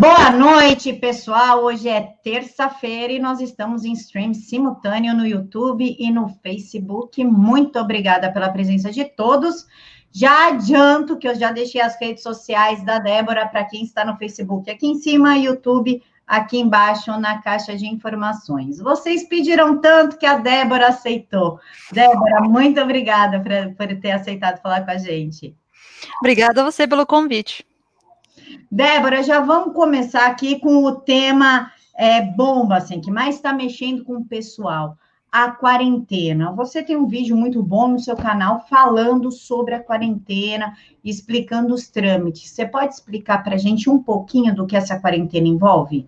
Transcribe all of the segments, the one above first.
Boa noite, pessoal. Hoje é terça-feira e nós estamos em stream simultâneo no YouTube e no Facebook. Muito obrigada pela presença de todos. Já adianto que eu já deixei as redes sociais da Débora para quem está no Facebook aqui em cima, YouTube aqui embaixo na caixa de informações. Vocês pediram tanto que a Débora aceitou. Débora, muito obrigada por, ter aceitado falar com a gente. Obrigada a você pelo convite. Débora, já vamos começar aqui com o tema é, bomba, assim, que mais está mexendo com o pessoal. A quarentena. Você tem um vídeo muito bom no seu canal falando sobre a quarentena, explicando os trâmites. Você pode explicar para a gente um pouquinho do que essa quarentena envolve?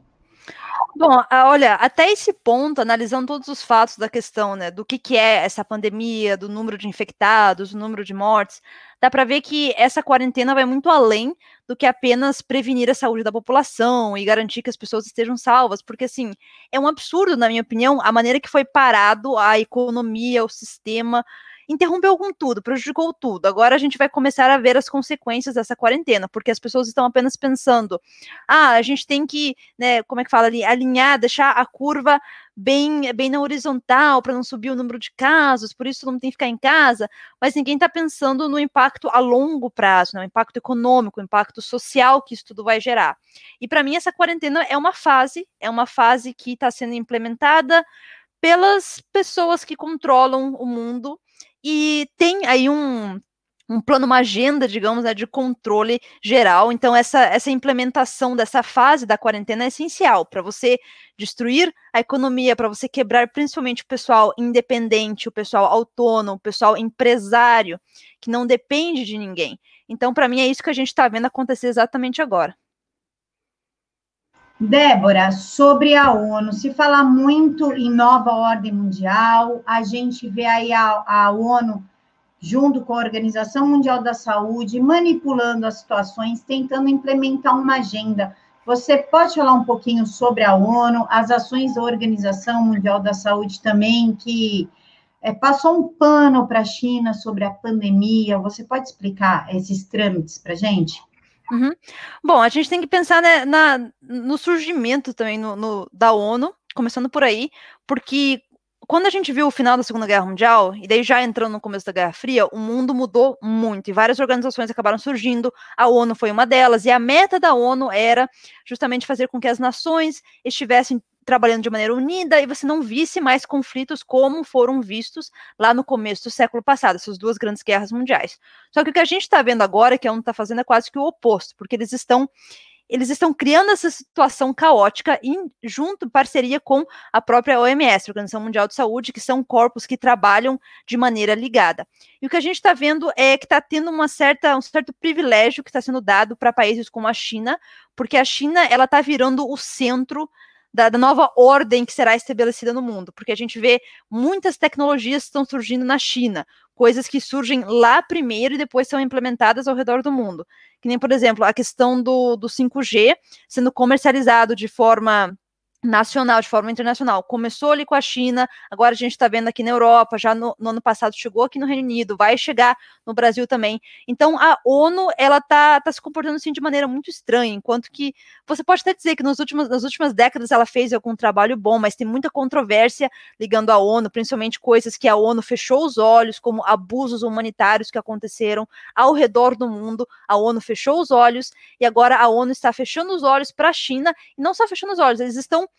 Bom, olha, até esse ponto, analisando todos os fatos da questão, né, do que, que é essa pandemia, do número de infectados, do número de mortes, dá para ver que essa quarentena vai muito além do que apenas prevenir a saúde da população e garantir que as pessoas estejam salvas, porque assim, é um absurdo, na minha opinião, a maneira que foi parado a economia, o sistema, interrompeu com tudo, prejudicou tudo. Agora a gente vai começar a ver as consequências dessa quarentena, porque as pessoas estão apenas pensando: ah, a gente tem que, né, como é que fala ali, alinhar, deixar a curva bem, bem na horizontal para não subir o número de casos, por isso mundo tem que ficar em casa, mas ninguém está pensando no impacto a longo prazo, né, o impacto econômico, o impacto social que isso tudo vai gerar. E para mim essa quarentena é uma fase, é uma fase que está sendo implementada pelas pessoas que controlam o mundo e tem aí um, um plano, uma agenda, digamos, né, de controle geral. Então, essa, essa implementação dessa fase da quarentena é essencial para você destruir a economia, para você quebrar principalmente o pessoal independente, o pessoal autônomo, o pessoal empresário, que não depende de ninguém. Então, para mim, é isso que a gente está vendo acontecer exatamente agora. Débora, sobre a ONU, se fala muito em nova ordem mundial, a gente vê aí a, a ONU junto com a Organização Mundial da Saúde, manipulando as situações, tentando implementar uma agenda. Você pode falar um pouquinho sobre a ONU, as ações da Organização Mundial da Saúde também, que é, passou um pano para a China sobre a pandemia. Você pode explicar esses trâmites para a gente? Uhum. Bom, a gente tem que pensar né, na, no surgimento também no, no, da ONU, começando por aí, porque quando a gente viu o final da Segunda Guerra Mundial, e daí já entrando no começo da Guerra Fria, o mundo mudou muito e várias organizações acabaram surgindo. A ONU foi uma delas, e a meta da ONU era justamente fazer com que as nações estivessem trabalhando de maneira unida e você não visse mais conflitos como foram vistos lá no começo do século passado, essas duas grandes guerras mundiais. Só que o que a gente está vendo agora, que a ONU está fazendo, é quase que o oposto, porque eles estão eles estão criando essa situação caótica em junto parceria com a própria OMS, Organização Mundial de Saúde, que são corpos que trabalham de maneira ligada. E o que a gente está vendo é que está tendo uma certa, um certo privilégio que está sendo dado para países como a China, porque a China ela está virando o centro da, da, nova ordem que será estabelecida no mundo, porque a gente vê muitas tecnologias que estão surgindo na China, coisas que surgem lá primeiro e depois são implementadas ao redor do mundo. Que nem, por exemplo, a questão do, do 5G sendo comercializado de forma nacional, de forma internacional. Começou ali com a China, agora a gente está vendo aqui na Europa, já no, no, ano passado chegou aqui no Reino Unido, vai chegar no Brasil também. Então a ONU ela tá, tá se comportando assim de maneira muito estranha, enquanto que você pode até dizer que nos últimos, nas últimas décadas ela fez algum trabalho bom, mas tem muita controvérsia ligando à ONU, principalmente coisas que a ONU fechou os olhos, como abusos humanitários que aconteceram ao redor do mundo. A ONU fechou os olhos e agora a ONU está fechando os olhos para a China e não só fechando os olhos, eles estão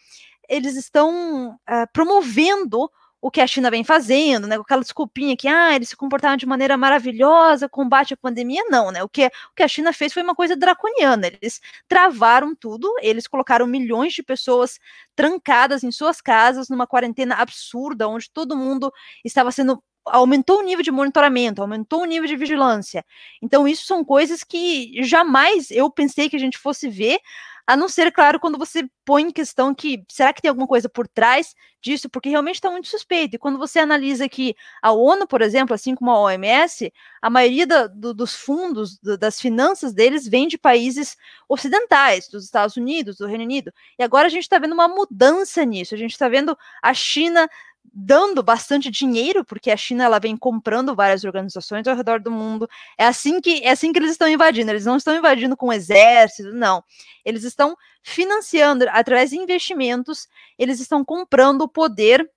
eles estão uh, promovendo o que a China vem fazendo, né, com aquela desculpinha que ah, eles se comportaram de maneira maravilhosa, combate à pandemia, não, né? O que, o que a China fez foi uma coisa draconiana. Eles travaram tudo, eles colocaram milhões de pessoas trancadas em suas casas numa quarentena absurda, onde todo mundo estava sendo aumentou o nível de monitoramento, aumentou o nível de vigilância. Então, isso são coisas que jamais eu pensei que a gente fosse ver a não ser, claro, quando você põe em questão que será que tem alguma coisa por trás disso, porque realmente está muito suspeito. E quando você analisa que a ONU, por exemplo, assim como a OMS, a maioria da, do, dos fundos, do, das finanças deles vem de países ocidentais, dos Estados Unidos, do Reino Unido. E agora a gente está vendo uma mudança nisso. A gente está vendo a China dando bastante dinheiro, porque a China ela vem comprando várias organizações ao redor do mundo. É assim que é assim que eles estão invadindo. Eles não estão invadindo com exército, não. Eles estão financiando através de investimentos, eles estão comprando o poder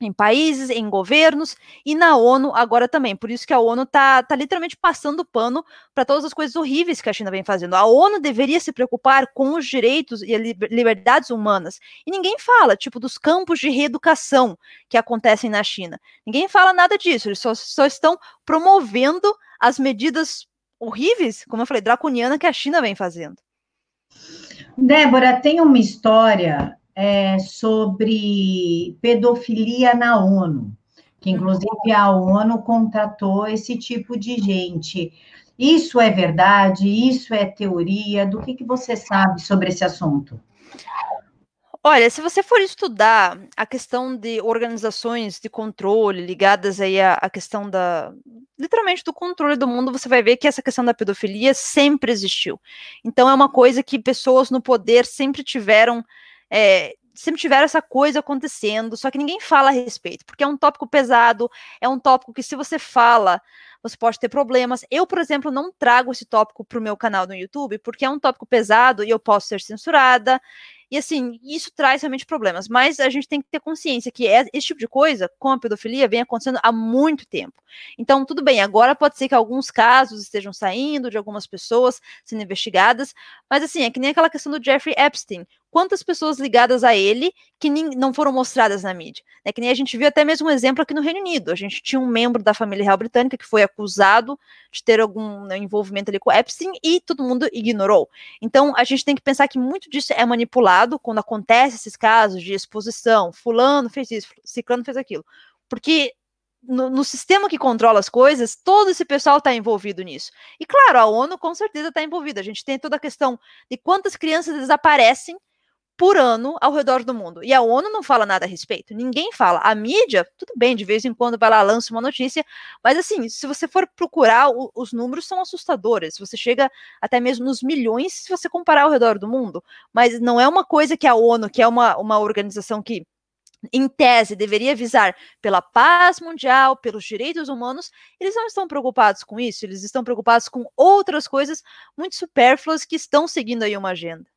em países, em governos e na ONU agora também. Por isso que a ONU está tá literalmente passando pano para todas as coisas horríveis que a China vem fazendo. A ONU deveria se preocupar com os direitos e liberdades humanas. E ninguém fala, tipo, dos campos de reeducação que acontecem na China. Ninguém fala nada disso. Eles só, só estão promovendo as medidas horríveis, como eu falei, draconiana que a China vem fazendo. Débora, tem uma história é, sobre pedofilia na ONU, que inclusive a ONU contratou esse tipo de gente. Isso é verdade? Isso é teoria? Do que, que você sabe sobre esse assunto? Olha, se você for estudar a questão de organizações de controle ligadas aí à, à, questão da, literalmente do controle do mundo, você vai ver que essa questão da pedofilia sempre existiu. Então é uma coisa que pessoas no poder sempre tiveram é, sempre tiveram essa coisa acontecendo, só que ninguém fala a respeito, porque é um tópico pesado, é um tópico que se você fala, você pode ter problemas. Eu, por exemplo, não trago esse tópico para o meu canal no YouTube, porque é um tópico pesado e eu posso ser censurada. E assim, isso traz realmente problemas. Mas a gente tem que ter consciência que é, esse tipo de coisa, com a pedofilia, vem acontecendo há muito tempo. Então, tudo bem, agora pode ser que alguns casos estejam saindo de algumas pessoas sendo investigadas, mas assim, é que nem aquela questão do Jeffrey Epstein quantas pessoas ligadas a ele que nem, não foram mostradas na mídia. É que nem a gente viu até mesmo um exemplo aqui no Reino Unido. A gente tinha um membro da família real britânica que foi acusado de ter algum né, envolvimento ali com Epstein e todo mundo ignorou. Então a gente tem que pensar que muito disso é manipulado quando acontece esses casos de exposição. Fulano fez isso, Ciclano fez aquilo. Porque no, no, sistema que controla as coisas, todo esse pessoal está envolvido nisso. E claro, a ONU com certeza está envolvida. A gente tem toda a questão de quantas crianças desaparecem por ano ao redor do mundo. E a ONU não fala nada a respeito. Ninguém fala. A mídia, tudo bem, de vez em quando vai lá, lança uma notícia, mas assim, se você for procurar, o, os números são assustadores. Você chega até mesmo nos milhões se você comparar ao redor do mundo. Mas não é uma coisa que a ONU, que é uma, uma organização que em tese, deveria visar pela paz mundial, pelos direitos humanos, eles não estão preocupados com isso, eles estão preocupados com outras coisas muito supérfluas que estão seguindo aí uma agenda.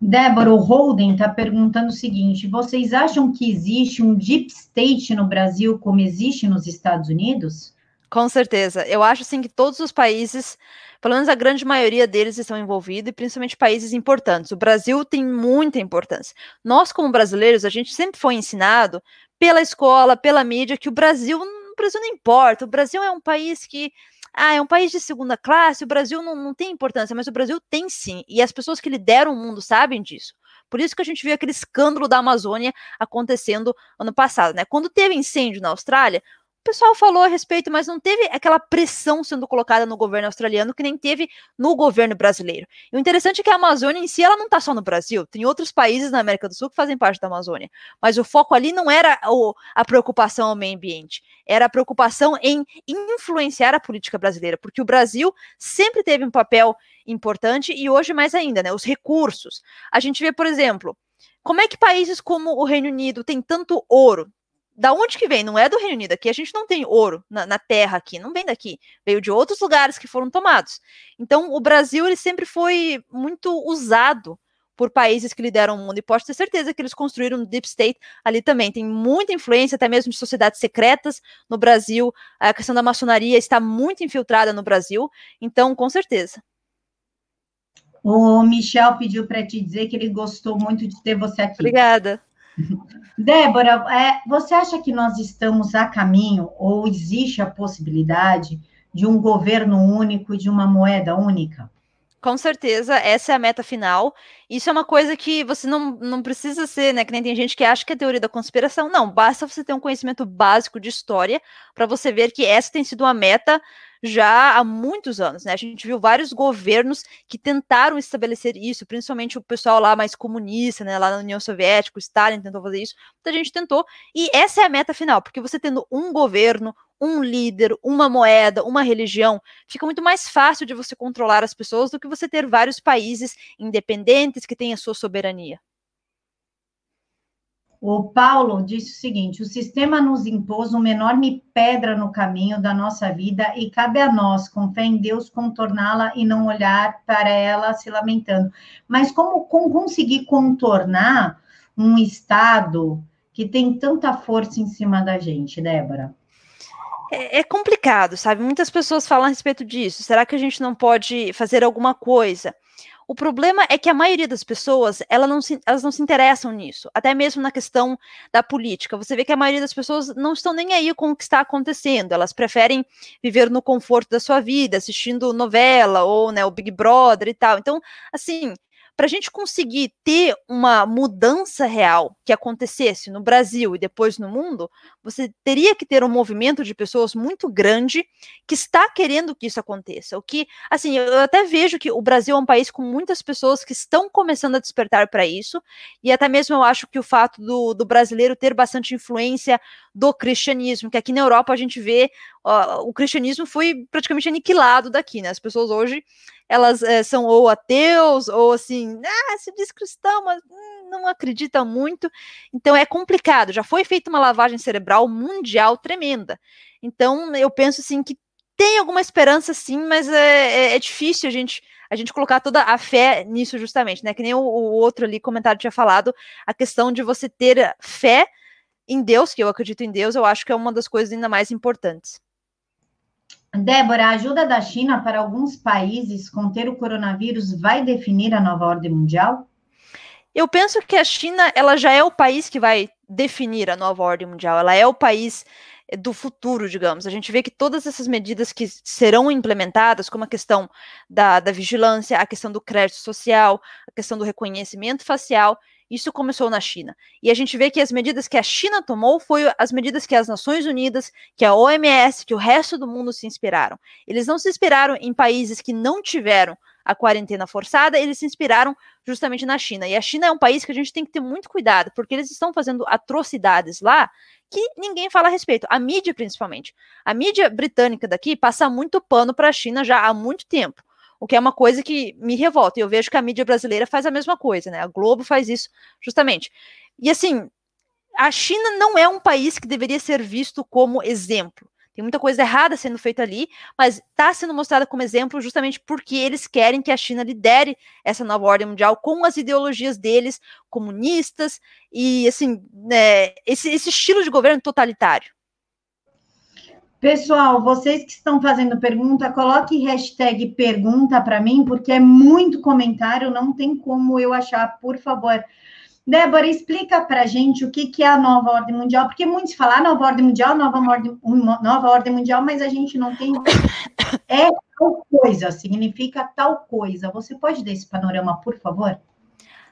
Débora, o Holden está perguntando o seguinte: vocês acham que existe um deep state no Brasil como existe nos Estados Unidos? Com certeza. Eu acho assim que todos os países, pelo menos a grande maioria deles, estão envolvidos, e principalmente países importantes. O Brasil tem muita importância. Nós, como brasileiros, a gente sempre foi ensinado pela escola, pela mídia, que o Brasil, o Brasil não importa. O Brasil é um país que ah, é um país de segunda classe, o Brasil não, não tem importância, mas o Brasil tem sim, e as pessoas que lideram o mundo sabem disso. Por isso que a gente viu aquele escândalo da Amazônia acontecendo ano passado, né? Quando teve incêndio na Austrália, pessoal falou a respeito, mas não teve aquela pressão sendo colocada no governo australiano que nem teve no governo brasileiro. E o interessante é que a Amazônia em si, ela não está só no Brasil, tem outros países na América do Sul que fazem parte da Amazônia. Mas o foco ali não era o, a preocupação ao meio ambiente, era a preocupação em influenciar a política brasileira, porque o Brasil sempre teve um papel importante e hoje mais ainda, né? Os recursos. A gente vê, por exemplo, como é que países como o Reino Unido têm tanto ouro, da onde que vem? Não é do Reino Unido. Aqui a gente não tem ouro na, na, terra aqui, não vem daqui. Veio de outros lugares que foram tomados. Então, o Brasil ele sempre foi muito usado por países que lideram o mundo. E pode ter certeza que eles construíram um deep state ali também. Tem muita influência, até mesmo de sociedades secretas no Brasil. A questão da maçonaria está muito infiltrada no Brasil. Então, com certeza. O Michel pediu para te dizer que ele gostou muito de ter você aqui. Obrigada. Débora, é, você acha que nós estamos a caminho ou existe a possibilidade de um governo único e de uma moeda única? Com certeza, essa é a meta final. Isso é uma coisa que você não, não precisa ser, né? Que nem tem gente que acha que é teoria da conspiração. Não, basta você ter um conhecimento básico de história para você ver que essa tem sido uma meta já há muitos anos, né? A gente viu vários governos que tentaram estabelecer isso, principalmente o pessoal lá mais comunista, né? Lá na União Soviética, o Stalin tentou fazer isso, muita gente tentou, e essa é a meta final, porque você tendo um governo, um líder, uma moeda, uma religião, fica muito mais fácil de você controlar as pessoas do que você ter vários países independentes que têm a sua soberania. O Paulo disse o seguinte: o sistema nos impôs uma enorme pedra no caminho da nossa vida e cabe a nós, com fé em Deus, contorná-la e não olhar para ela se lamentando. Mas como, como conseguir contornar um Estado que tem tanta força em cima da gente, Débora? É, é, complicado, sabe? Muitas pessoas falam a respeito disso. Será que a gente não pode fazer alguma coisa? O problema é que a maioria das pessoas, ela não se, elas não se interessam nisso, até mesmo na questão da política. Você vê que a maioria das pessoas não estão nem aí com o que está acontecendo, elas preferem viver no conforto da sua vida, assistindo novela ou né, o Big Brother e tal. Então, assim, para a gente conseguir ter uma mudança real que acontecesse no Brasil e depois no mundo, você teria que ter um movimento de pessoas muito grande que está querendo que isso aconteça. O que, assim, eu até vejo que o Brasil é um país com muitas pessoas que estão começando a despertar para isso, e até mesmo eu acho que o fato do, do brasileiro ter bastante influência do cristianismo, que aqui na Europa a gente vê o cristianismo foi praticamente aniquilado daqui, né? As pessoas hoje elas é, são ou ateus, ou assim, ah, se diz cristão, mas hum, não acredita muito. Então é complicado. Já foi feita uma lavagem cerebral mundial tremenda. Então eu penso assim que tem alguma esperança sim, mas é, é, é difícil a gente a gente colocar toda a fé nisso justamente, né? Que nem o, o outro ali comentário tinha falado, a questão de você ter fé em Deus, que eu acredito em Deus, eu acho que é uma das coisas ainda mais importantes. Débora, a ajuda da China para alguns países conter o coronavírus vai definir a nova ordem mundial? Eu penso que a China ela já é o país que vai definir a nova ordem mundial. Ela é o país eh, do futuro, digamos. A gente vê que todas essas medidas que serão implementadas, como a questão da, da vigilância, a questão do crédito social, a questão do reconhecimento facial, isso começou na China. E a gente vê que as medidas que a China tomou foi as medidas que as Nações Unidas, que a OMS, que o resto do mundo se inspiraram. Eles não se inspiraram em países que não tiveram a quarentena forçada, eles se inspiraram justamente na China. E a China é um país que a gente tem que ter muito cuidado, porque eles estão fazendo atrocidades lá que ninguém fala a respeito, a mídia principalmente. A mídia britânica daqui passa muito pano para a China já há muito tempo o que é uma coisa que me revolta. E eu vejo que a mídia brasileira faz a mesma coisa, né? A Globo faz isso justamente. E assim, a China não é um país que deveria ser visto como exemplo. Tem muita coisa errada sendo feita ali, mas está sendo mostrada como exemplo justamente porque eles querem que a China lidere essa nova ordem mundial com as ideologias deles, comunistas, e assim, né, esse, esse estilo de governo totalitário. Pessoal, vocês que estão fazendo pergunta, coloque hashtag pergunta para mim, porque é muito comentário, não tem como eu achar, por favor. Débora, explica para a gente o que, que é a nova ordem mundial, porque muitos falam ah, nova ordem mundial, nova ordem, nova ordem mundial, mas a gente não tem. É tal coisa, significa tal coisa. Você pode dar esse panorama, por favor?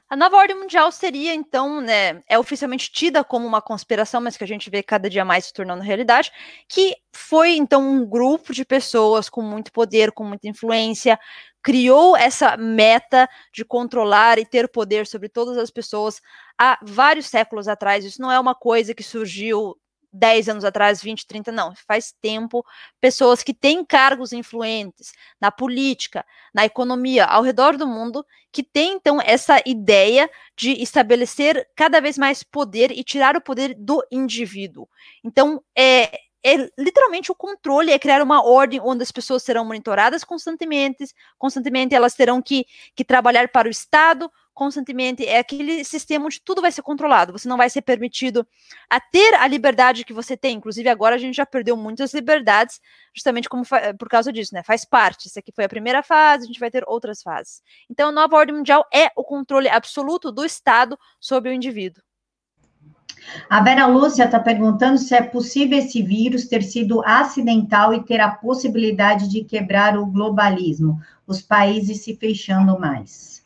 A nova ordem mundial seria, então, né, é oficialmente tida como uma conspiração, mas que a gente vê cada dia mais se tornando realidade, que foi, então, um grupo de pessoas com muito poder, com muita influência, criou essa meta de controlar e ter poder sobre todas as pessoas há vários séculos atrás. Isso não é uma coisa que surgiu 10 anos atrás, 20, 30, não, faz tempo, pessoas que têm cargos influentes na política, na economia, ao redor do mundo, que têm então essa ideia de estabelecer cada vez mais poder e tirar o poder do indivíduo. Então, é, é literalmente o controle, é criar uma ordem onde as pessoas serão monitoradas constantemente, constantemente elas terão que, que trabalhar para o Estado, constantemente, é aquele sistema onde tudo vai ser controlado, você não vai ser permitido a ter a liberdade que você tem, inclusive agora a gente já perdeu muitas liberdades, justamente como por causa disso, né, faz parte, isso aqui foi a primeira fase, a gente vai ter outras fases. Então, a nova ordem mundial é o controle absoluto do Estado sobre o indivíduo. A Vera Lúcia está perguntando se é possível esse vírus ter sido acidental e ter a possibilidade de quebrar o globalismo, os países se fechando mais.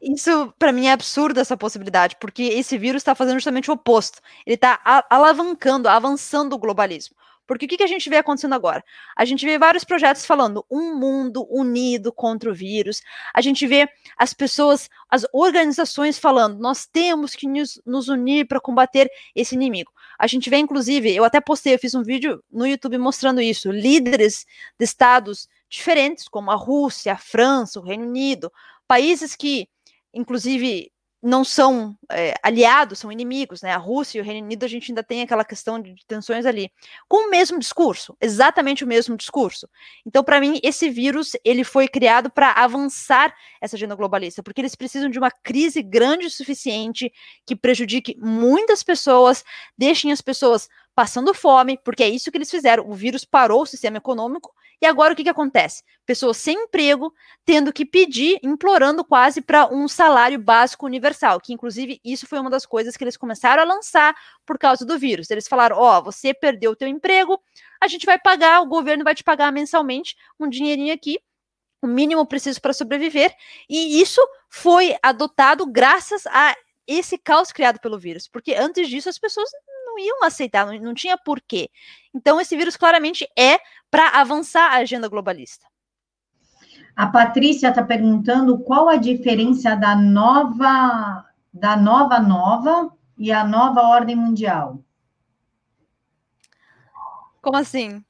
Isso, para mim, é absurdo essa possibilidade, porque esse vírus está fazendo justamente o oposto. Ele está alavancando, avançando o globalismo. Porque o que, que a gente vê acontecendo agora? A gente vê vários projetos falando um mundo unido contra o vírus. A gente vê as pessoas, as organizações falando, nós temos que nos, nos unir para combater esse inimigo. A gente vê, inclusive, eu até postei, eu fiz um vídeo no YouTube mostrando isso, líderes de estados diferentes, como a Rússia, a França, o Reino Unido, países que, inclusive, não são é, aliados, são inimigos, né? A Rússia e o Reino Unido, a gente ainda tem aquela questão de tensões ali, com o mesmo discurso, exatamente o mesmo discurso. Então, para mim, esse vírus ele foi criado para avançar essa agenda globalista, porque eles precisam de uma crise grande o suficiente que prejudique muitas pessoas, deixem as pessoas passando fome, porque é isso que eles fizeram. O vírus parou o sistema econômico e agora o que, que acontece? Pessoas sem emprego tendo que pedir, implorando quase para um salário básico universal, que inclusive isso foi uma das coisas que eles começaram a lançar por causa do vírus. Eles falaram: ó, oh, você perdeu o teu emprego, a gente vai pagar, o governo vai te pagar mensalmente um dinheirinho aqui o mínimo preciso para sobreviver, e isso foi adotado graças a esse caos criado pelo vírus, porque antes disso as pessoas não iam aceitar, não, não tinha porquê. Então esse vírus claramente é para avançar a agenda globalista. A Patrícia está perguntando qual a diferença da nova da nova nova e a nova ordem mundial. Como assim?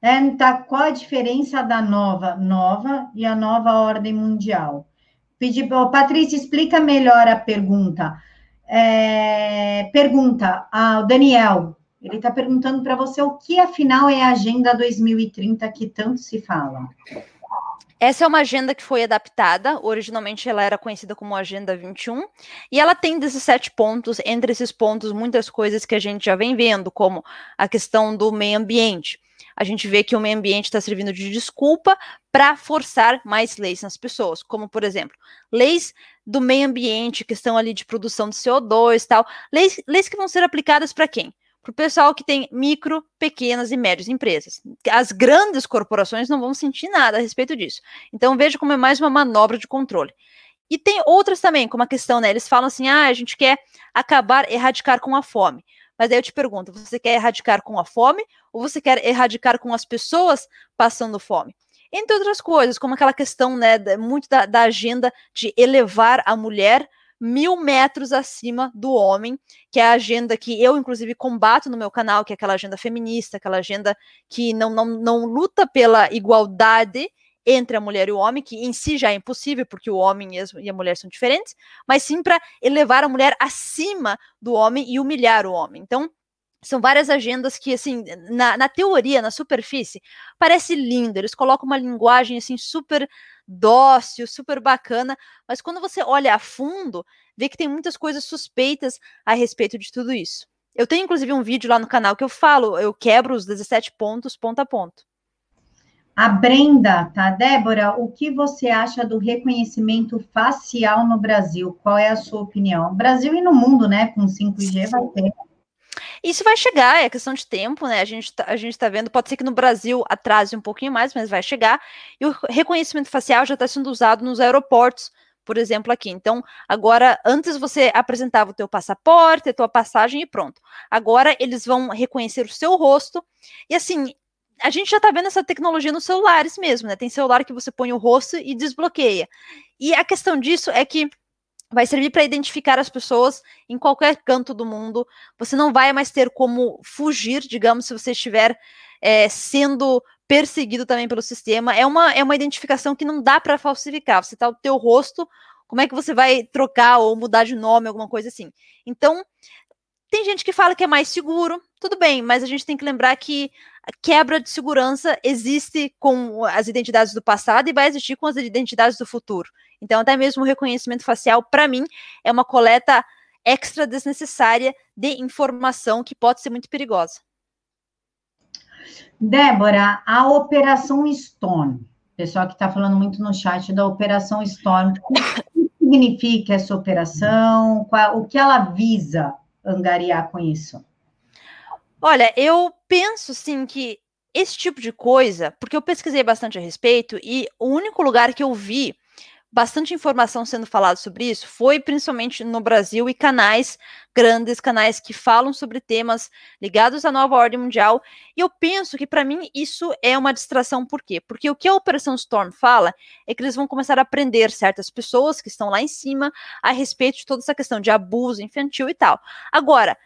É, tá, qual a diferença da nova nova e a nova ordem mundial? Pedi, oh, Patrícia, explica melhor a pergunta. É, pergunta ao Daniel, ele está perguntando para você o que afinal é a Agenda 2030 que tanto se fala. Essa é uma agenda que foi adaptada, originalmente ela era conhecida como Agenda 21, e ela tem 17 pontos, entre esses pontos muitas coisas que a gente já vem vendo, como a questão do meio ambiente. A gente vê que o meio ambiente está servindo de desculpa para forçar mais leis nas pessoas, como por exemplo, leis do meio ambiente, questão ali de produção de CO2 tal, leis, leis que vão ser aplicadas para quem? para o pessoal que tem micro, pequenas e médias empresas. As grandes corporações não vão sentir nada a respeito disso. Então veja como é mais uma manobra de controle. E tem outras também, como a questão, né? Eles falam assim: ah, a gente quer acabar, erradicar com a fome. Mas aí eu te pergunto: você quer erradicar com a fome ou você quer erradicar com as pessoas passando fome? Entre outras coisas, como aquela questão, né, muito da, da agenda de elevar a mulher mil metros acima do homem, que é a agenda que eu, inclusive, combato no meu canal, que é aquela agenda feminista, aquela agenda que não, não, não luta pela igualdade entre a mulher e o homem, que em si já é impossível, porque o homem e a mulher são diferentes, mas sim para elevar a mulher acima do homem e humilhar o homem. Então, são várias agendas que, assim, na, na teoria, na superfície, parece lindo. Eles colocam uma linguagem, assim, super dócil, super bacana, mas quando você olha a fundo, vê que tem muitas coisas suspeitas a respeito de tudo isso. Eu tenho, inclusive, um vídeo lá no canal que eu falo, eu quebro os 17 pontos, ponto a ponto. A Brenda, tá? Débora, o que você acha do reconhecimento facial no Brasil? Qual é a sua opinião? Brasil e no mundo, né? Com 5G vai ter. Isso vai chegar, é questão de tempo, né? A gente, tá, a gente tá vendo, pode ser que no Brasil atrase um pouquinho mais, mas vai chegar. E o reconhecimento facial já está sendo usado nos aeroportos, por exemplo, aqui. Então, agora, antes você apresentava o teu passaporte, a tua passagem e pronto. Agora eles vão reconhecer o seu rosto. E assim, a gente já tá vendo essa tecnologia nos celulares mesmo, né? Tem celular que você põe o rosto e desbloqueia. E a questão disso é que vai servir para identificar as pessoas em qualquer canto do mundo. Você não vai mais ter como fugir, digamos, se você estiver é, sendo perseguido também pelo sistema. É uma, é uma identificação que não dá para falsificar. Você tá o teu rosto, como é que você vai trocar ou mudar de nome, alguma coisa assim? Então, tem gente que fala que é mais seguro, tudo bem, mas a gente tem que lembrar que a quebra de segurança existe com as identidades do passado e vai existir com as identidades do futuro. Então, até mesmo o reconhecimento facial, para mim, é uma coleta extra desnecessária de informação que pode ser muito perigosa. Débora, a Operação Storm, pessoal que está falando muito no chat da Operação Storm, o que significa essa operação? Qual, o que ela visa angariar com isso? Olha, eu penso sim que esse tipo de coisa, porque eu pesquisei bastante a respeito e o único lugar que eu vi bastante informação sendo falada sobre isso foi principalmente no Brasil e canais grandes, canais que falam sobre temas ligados à nova ordem mundial. E eu penso que para mim isso é uma distração, por quê? Porque o que a Operação Storm fala é que eles vão começar a prender certas pessoas que estão lá em cima a respeito de toda essa questão de abuso infantil e tal. Agora,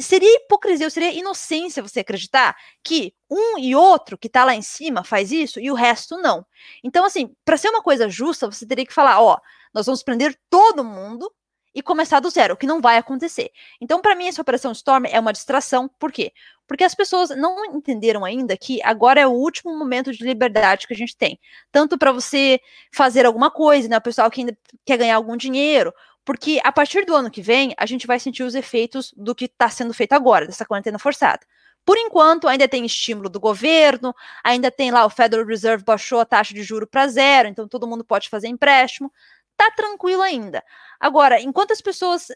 seria hipocrisia, seria inocência você acreditar que um e outro que está lá em cima faz isso e o resto não. Então, assim, para ser uma coisa justa, você teria que falar: ó, nós vamos prender todo mundo e começar do zero, o que não vai acontecer. Então, para mim, essa operação Storm é uma distração. Por quê? Porque as pessoas não entenderam ainda que agora é o último momento de liberdade que a gente tem. Tanto para você fazer alguma coisa, né? O pessoal que ainda quer ganhar algum dinheiro. Porque a partir do ano que vem, a gente vai sentir os efeitos do que está sendo feito agora, dessa quarentena forçada. Por enquanto, ainda tem estímulo do governo, ainda tem lá o Federal Reserve baixou a taxa de juro para zero, então todo mundo pode fazer empréstimo tá tranquilo ainda. Agora, enquanto as pessoas,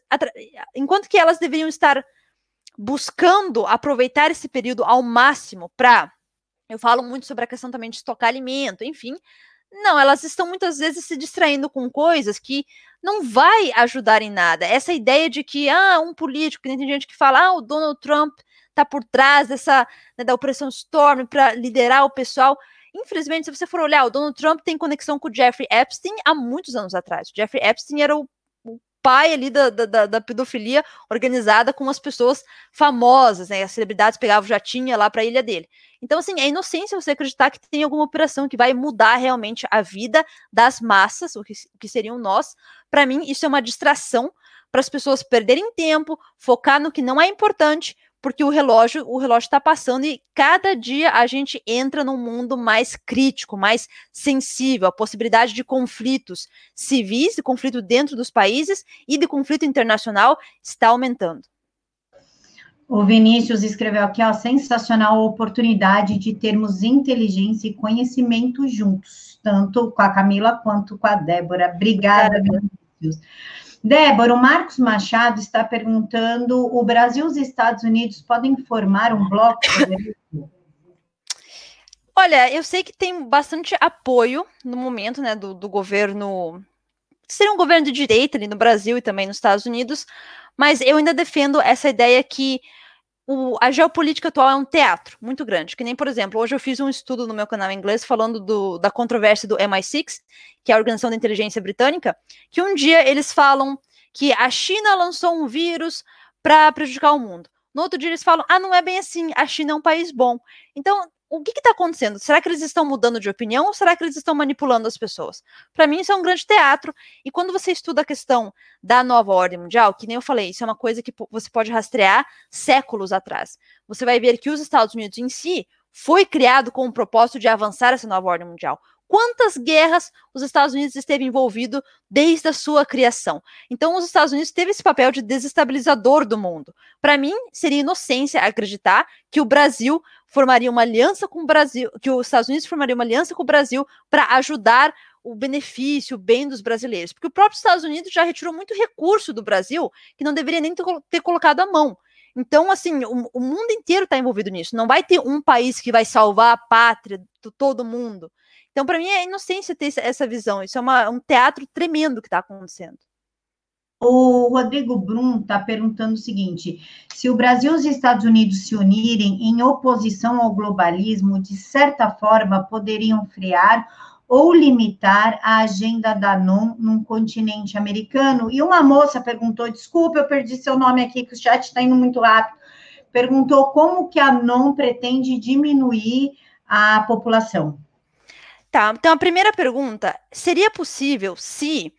enquanto que elas deveriam estar buscando aproveitar esse período ao máximo para, eu falo muito sobre a questão também de estocar alimento, enfim, não, elas estão muitas vezes se distraindo com coisas que não vai ajudar em nada. Essa ideia de que ah, um político, que tem gente que fala, ah, o Donald Trump está por trás dessa né, da operação Storm para liderar o pessoal. Infelizmente, se você for olhar, o Donald Trump tem conexão com o Jeffrey Epstein há muitos anos atrás. O Jeffrey Epstein era o pai ali da, da, da, pedofilia organizada com as pessoas famosas, né? As celebridades pegavam jatinha lá para a ilha dele. Então, assim, é inocência você acreditar que tem alguma operação que vai mudar realmente a vida das massas, o que, o que seriam nós. Para mim, isso é uma distração para as pessoas perderem tempo, focar no que não é importante porque o relógio, o relógio está passando e cada dia a gente entra num mundo mais crítico, mais sensível, a possibilidade de conflitos civis, de conflito dentro dos países e de conflito internacional está aumentando. O Vinícius escreveu aqui, ó, sensacional oportunidade de termos inteligência e conhecimento juntos, tanto com a Camila quanto com a Débora. Obrigada, Vinícius. Débora, o Marcos Machado está perguntando: o Brasil e os Estados Unidos podem formar um bloco? Olha, eu sei que tem bastante apoio no momento, né, do, do governo. Seria um governo de direita ali no Brasil e também nos Estados Unidos, mas eu ainda defendo essa ideia que o, a geopolítica atual é um teatro muito grande. Que nem, por exemplo, hoje eu fiz um estudo no meu canal inglês falando do, da controvérsia do MI6, que é a Organização de Inteligência Britânica, que um dia eles falam que a China lançou um vírus para prejudicar o mundo. No outro dia eles falam, ah, não é bem assim, a China é um país bom. Então, o que está acontecendo? Será que eles estão mudando de opinião ou será que eles estão manipulando as pessoas? Para mim, isso é um grande teatro. E quando você estuda a questão da nova ordem mundial, que nem eu falei, isso é uma coisa que você pode rastrear séculos atrás. Você vai ver que os Estados Unidos em si foi criado com o propósito de avançar essa nova ordem mundial quantas guerras os Estados Unidos esteve envolvido desde a sua criação. Então, os Estados Unidos teve esse papel de desestabilizador do mundo. Para mim, seria inocência acreditar que o Brasil formaria uma aliança com o Brasil, que os Estados Unidos formaria uma aliança com o Brasil para ajudar o benefício, o bem dos brasileiros, porque o próprio Estados Unidos já retirou muito recurso do Brasil que não deveria nem ter colocado a mão. Então, assim, o, o mundo inteiro está envolvido nisso. Não vai ter um país que vai salvar a pátria de todo mundo. Então, para mim, é inocência ter essa visão. Isso é uma, um teatro tremendo que está acontecendo. O Rodrigo Brum está perguntando o seguinte: se o Brasil e os Estados Unidos se unirem em oposição ao globalismo, de certa forma poderiam frear ou limitar a agenda da NOM num continente americano? E uma moça perguntou: desculpa, eu perdi seu nome aqui, que o chat está indo muito rápido. Perguntou como que a NOM pretende diminuir a população. Tá, então a primeira pergunta: seria possível se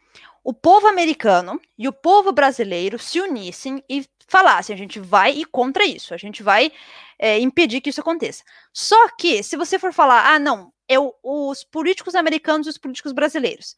o povo americano e o povo brasileiro se unissem e falassem: a gente vai ir contra isso, a gente vai é, impedir que isso aconteça. Só que, se você for falar, ah, não, eu, os políticos americanos e os políticos brasileiros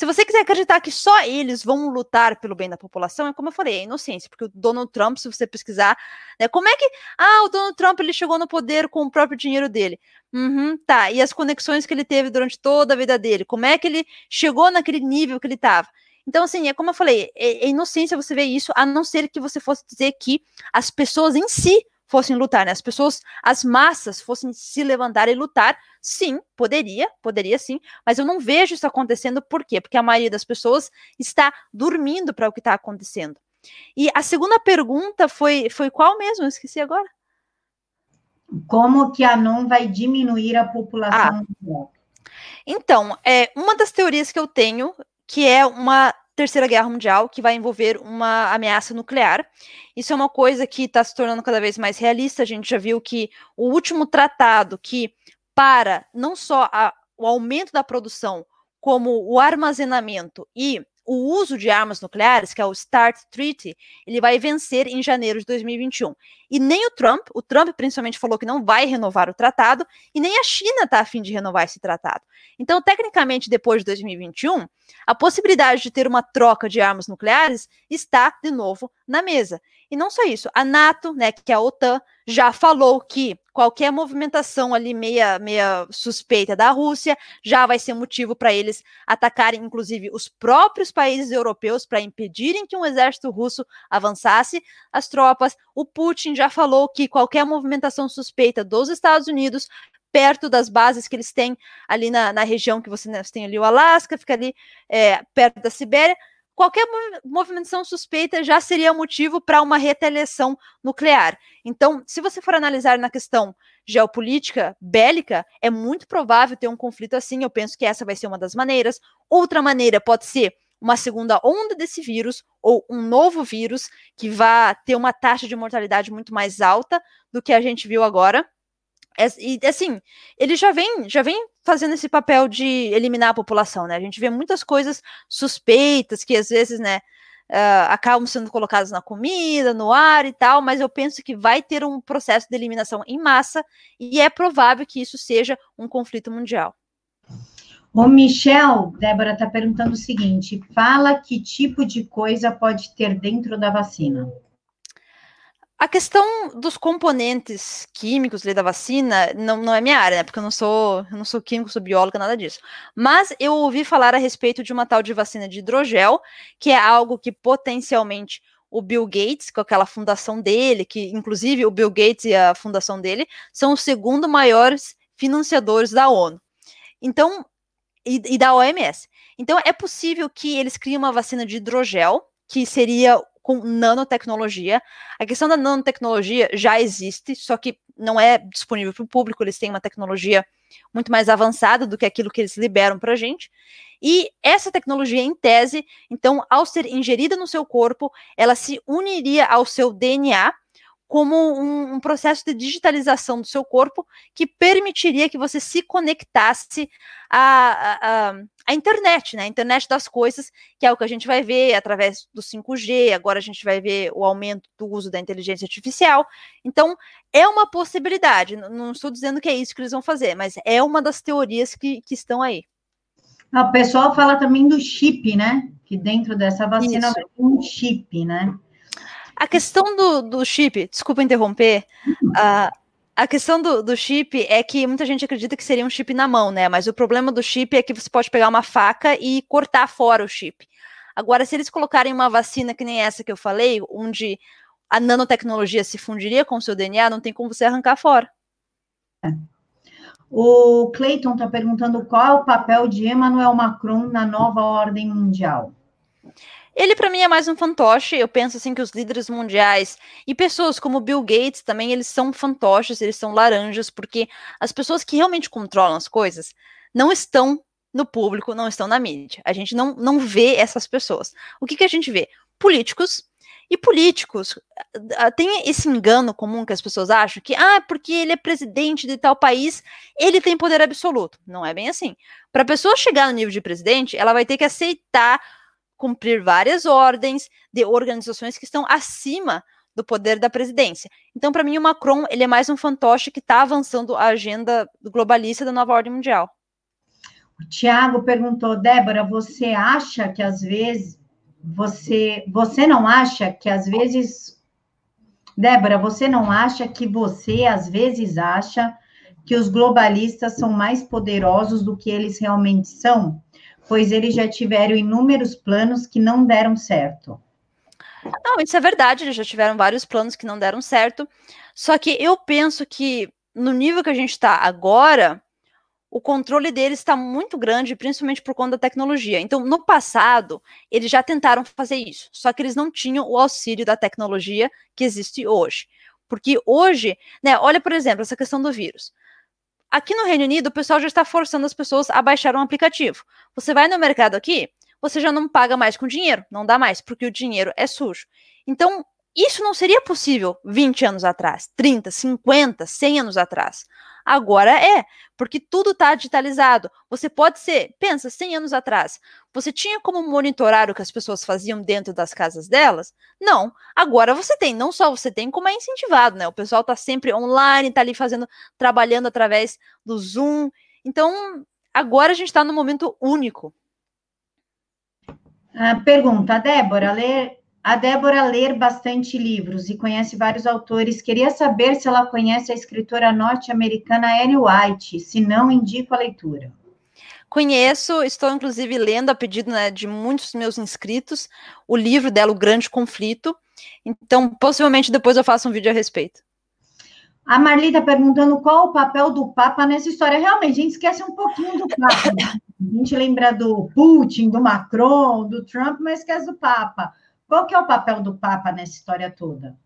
se você quiser acreditar que só eles vão lutar pelo bem da população, é como eu falei, é inocência, porque o Donald Trump, se você pesquisar, né, como é que, ah, o Donald Trump ele chegou no poder com o próprio dinheiro dele. Uhum, tá, e as conexões que ele teve durante toda a vida dele, como é que ele chegou naquele nível que ele estava? Então, assim, é como eu falei, é, é inocência você ver isso, a não ser que você fosse dizer que as pessoas em si fossem lutar, né? As pessoas, as massas fossem se levantar e lutar, sim, poderia, poderia sim, mas eu não vejo isso acontecendo, por quê? Porque a maioria das pessoas está dormindo para o que está acontecendo. E a segunda pergunta foi, foi qual mesmo? Eu esqueci agora. Como que a NOM vai diminuir a população? Ah, então, é, uma das teorias que eu tenho, que é uma Terceira Guerra Mundial, que vai envolver uma ameaça nuclear. Isso é uma coisa que está se tornando cada vez mais realista. A gente já viu que o último tratado que para não só a, o aumento da produção, como o armazenamento e o uso de armas nucleares, que é o START Treaty, ele vai vencer em janeiro de 2021. E nem o Trump, o Trump principalmente falou que não vai renovar o tratado, e nem a China está a fim de renovar esse tratado. Então, tecnicamente, depois de 2021, a possibilidade de ter uma troca de armas nucleares está, de novo, na mesa. E não só isso, a NATO, né, que é a OTAN, já falou que qualquer movimentação ali meia, meia suspeita da Rússia já vai ser motivo para eles atacarem, inclusive, os próprios países europeus para impedirem que um exército russo avançasse as tropas. O Putin já falou que qualquer movimentação suspeita dos Estados Unidos perto das bases que eles têm ali na, na região que você, né, você tem ali o Alasca, fica ali é, perto da Sibéria, qualquer movimentação suspeita já seria motivo para uma retaliação nuclear. Então, se você for analisar na questão geopolítica, bélica, é muito provável ter um conflito assim. Eu penso que essa vai ser uma das maneiras. Outra maneira pode ser uma segunda onda desse vírus ou um novo vírus que vá ter uma taxa de mortalidade muito mais alta do que a gente viu agora. É, e assim, ele já vem, já vem fazendo esse papel de eliminar a população, né? A gente vê muitas coisas suspeitas que às vezes, né, uh, acabam sendo colocadas na comida, no ar e tal, mas eu penso que vai ter um processo de eliminação em massa e é provável que isso seja um conflito mundial. O Michel, Débora está perguntando o seguinte: fala que tipo de coisa pode ter dentro da vacina? A questão dos componentes químicos da vacina não, não é minha área, né? Porque eu não sou, eu não sou químico, sou bióloga, nada disso. Mas eu ouvi falar a respeito de uma tal de vacina de hidrogel, que é algo que potencialmente o Bill Gates, com aquela fundação dele, que inclusive o Bill Gates e a fundação dele são os segundo maiores financiadores da ONU. Então, e, e da OMS. Então, é possível que eles criem uma vacina de hidrogel, que seria com nanotecnologia. A questão da nanotecnologia já existe, só que não é disponível para o público, eles têm uma tecnologia muito mais avançada do que aquilo que eles liberam para a gente. E essa tecnologia, em tese, então, ao ser ingerida no seu corpo, ela se uniria ao seu DNA como um, um, processo de digitalização do seu corpo que permitiria que você se conectasse à, à, à, internet, né? A internet das coisas, que é o que a gente vai ver através do 5G, agora a gente vai ver o aumento do uso da inteligência artificial. Então, é uma possibilidade. Não estou dizendo que é isso que eles vão fazer, mas é uma das teorias que, que estão aí. O pessoal fala também do chip, né? Que dentro dessa vacina isso. vai ter um chip, né? A questão do, do chip, desculpa interromper, uh, a questão do, do, chip é que muita gente acredita que seria um chip na mão, né? Mas o problema do chip é que você pode pegar uma faca e cortar fora o chip. Agora, se eles colocarem uma vacina que nem essa que eu falei, onde a nanotecnologia se fundiria com o seu DNA, não tem como você arrancar fora. O Clayton está perguntando qual é o papel de Emmanuel Macron na nova ordem mundial. Ele, para mim, é mais um fantoche. Eu penso assim que os líderes mundiais e pessoas como Bill Gates também, eles são fantoches, eles são laranjas, porque as pessoas que realmente controlam as coisas não estão no público, não estão na mídia. A gente não, não vê essas pessoas. O que, que a gente vê? Políticos. E políticos, tem esse engano comum que as pessoas acham que, ah, porque ele é presidente de tal país, ele tem poder absoluto. Não é bem assim. Para a pessoa chegar no nível de presidente, ela vai ter que aceitar cumprir várias ordens de organizações que estão acima do poder da presidência. Então, para mim, o Macron ele é mais um fantoche que está avançando a agenda globalista da nova ordem mundial. O Tiago perguntou, Débora, você acha que às vezes você você não acha que às vezes Débora, você não acha que você às vezes acha que os globalistas são mais poderosos do que eles realmente são? Pois eles já tiveram inúmeros planos que não deram certo. Não, isso é verdade, eles já tiveram vários planos que não deram certo. Só que eu penso que no nível que a gente está agora, o controle deles está muito grande, principalmente por conta da tecnologia. Então, no passado, eles já tentaram fazer isso, só que eles não tinham o auxílio da tecnologia que existe hoje. Porque hoje, né, olha, por exemplo, essa questão do vírus. Aqui no Reino Unido, o pessoal já está forçando as pessoas a baixar um aplicativo. Você vai no mercado aqui, você já não paga mais com dinheiro, não dá mais, porque o dinheiro é sujo. Então, isso não seria possível 20 anos atrás, 30, 50, 100 anos atrás. Agora é, porque tudo está digitalizado. Você pode ser, pensa, 100 anos atrás, você tinha como monitorar o que as pessoas faziam dentro das casas delas? Não. Agora você tem, não só você tem, como é incentivado, né? O pessoal está sempre online, está ali fazendo, trabalhando através do Zoom. Então, agora a gente está num momento único. pergunta, Débora, a Débora lê bastante livros e conhece vários autores. Queria saber se ela conhece a escritora norte-americana Anne White. Se não, indico a leitura. Conheço, estou inclusive lendo a pedido né, de muitos meus inscritos o livro dela, O Grande Conflito. Então, possivelmente depois eu faço um vídeo a respeito. A Marli está perguntando qual o papel do Papa nessa história. Realmente, a gente esquece um pouquinho do Papa. Né? A gente lembra do Putin, do Macron, do Trump, mas esquece do Papa. Qual que é o papel do Papa nessa história toda?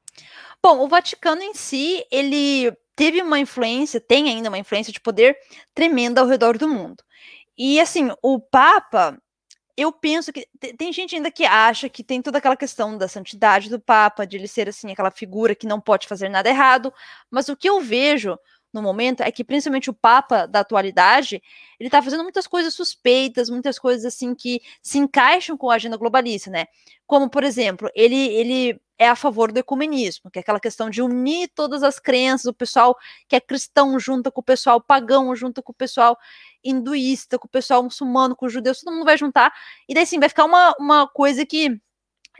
Bom, o Vaticano em si, ele teve uma influência, tem ainda uma influência de poder tremenda ao redor do mundo. E assim, o Papa, eu penso que tem gente ainda que acha que tem toda aquela questão da santidade do Papa, de ele ser assim aquela figura que não pode fazer nada errado, mas o que eu vejo no momento é que principalmente o Papa da atualidade, ele está fazendo muitas coisas suspeitas, muitas coisas assim que se encaixam com a agenda globalista, né? Como, por exemplo, ele, ele é a favor do ecumenismo, que é aquela questão de unir todas as crenças, o pessoal que é cristão junto com o pessoal pagão, junto com o pessoal hinduísta, com o pessoal muçulmano, com os judeus, todo mundo vai juntar, e daí sim, vai ficar uma, uma coisa que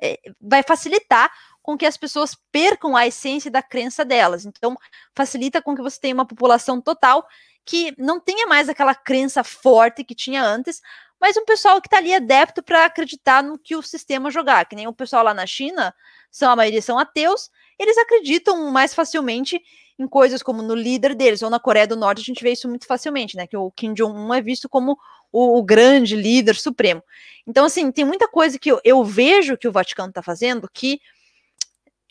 é, vai facilitar com que as pessoas percam a essência da crença delas. Então, facilita com que você tenha uma população total que não tenha mais aquela crença forte que tinha antes, mas um pessoal que está ali adepto para acreditar no que o sistema jogar, que nem o pessoal lá na China, são a maioria são ateus, eles acreditam mais facilmente em coisas como no líder deles, ou na Coreia do Norte a gente vê isso muito facilmente, né, que o Kim Jong-un é visto como o, o, grande líder supremo. Então, assim, tem muita coisa que eu, eu vejo que o Vaticano está fazendo que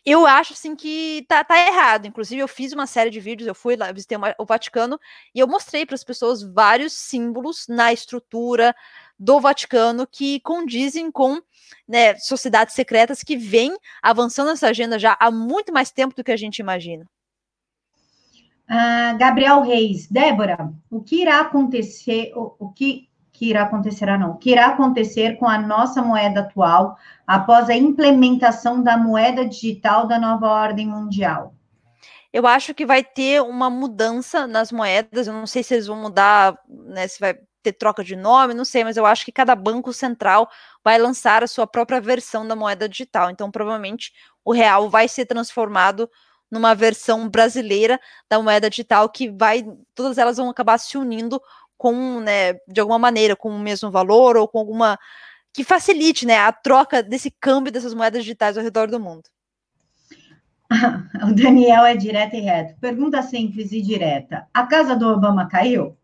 eu acho assim que tá, tá, errado. Inclusive, eu fiz uma série de vídeos, eu fui lá, visitei o Vaticano e eu mostrei para as pessoas vários símbolos na estrutura do Vaticano que condizem com né, sociedades secretas que vêm avançando essa agenda já há muito mais tempo do que a gente imagina. Uh, Gabriel Reis, Débora, o que irá acontecer? O, o que que irá acontecer, não, que irá acontecer com a nossa moeda atual após a implementação da moeda digital da nova ordem mundial? Eu acho que vai ter uma mudança nas moedas. Eu não sei se eles vão mudar, né, se vai ter troca de nome, não sei, mas eu acho que cada banco central vai lançar a sua própria versão da moeda digital. Então, provavelmente, o real vai ser transformado numa versão brasileira da moeda digital que vai, todas elas vão acabar se unindo com, né, de alguma maneira, com o mesmo valor ou com alguma que facilite, né, a troca desse câmbio dessas moedas digitais ao redor do mundo. o Daniel é direto e reto. Pergunta simples e direta. A casa do Obama caiu?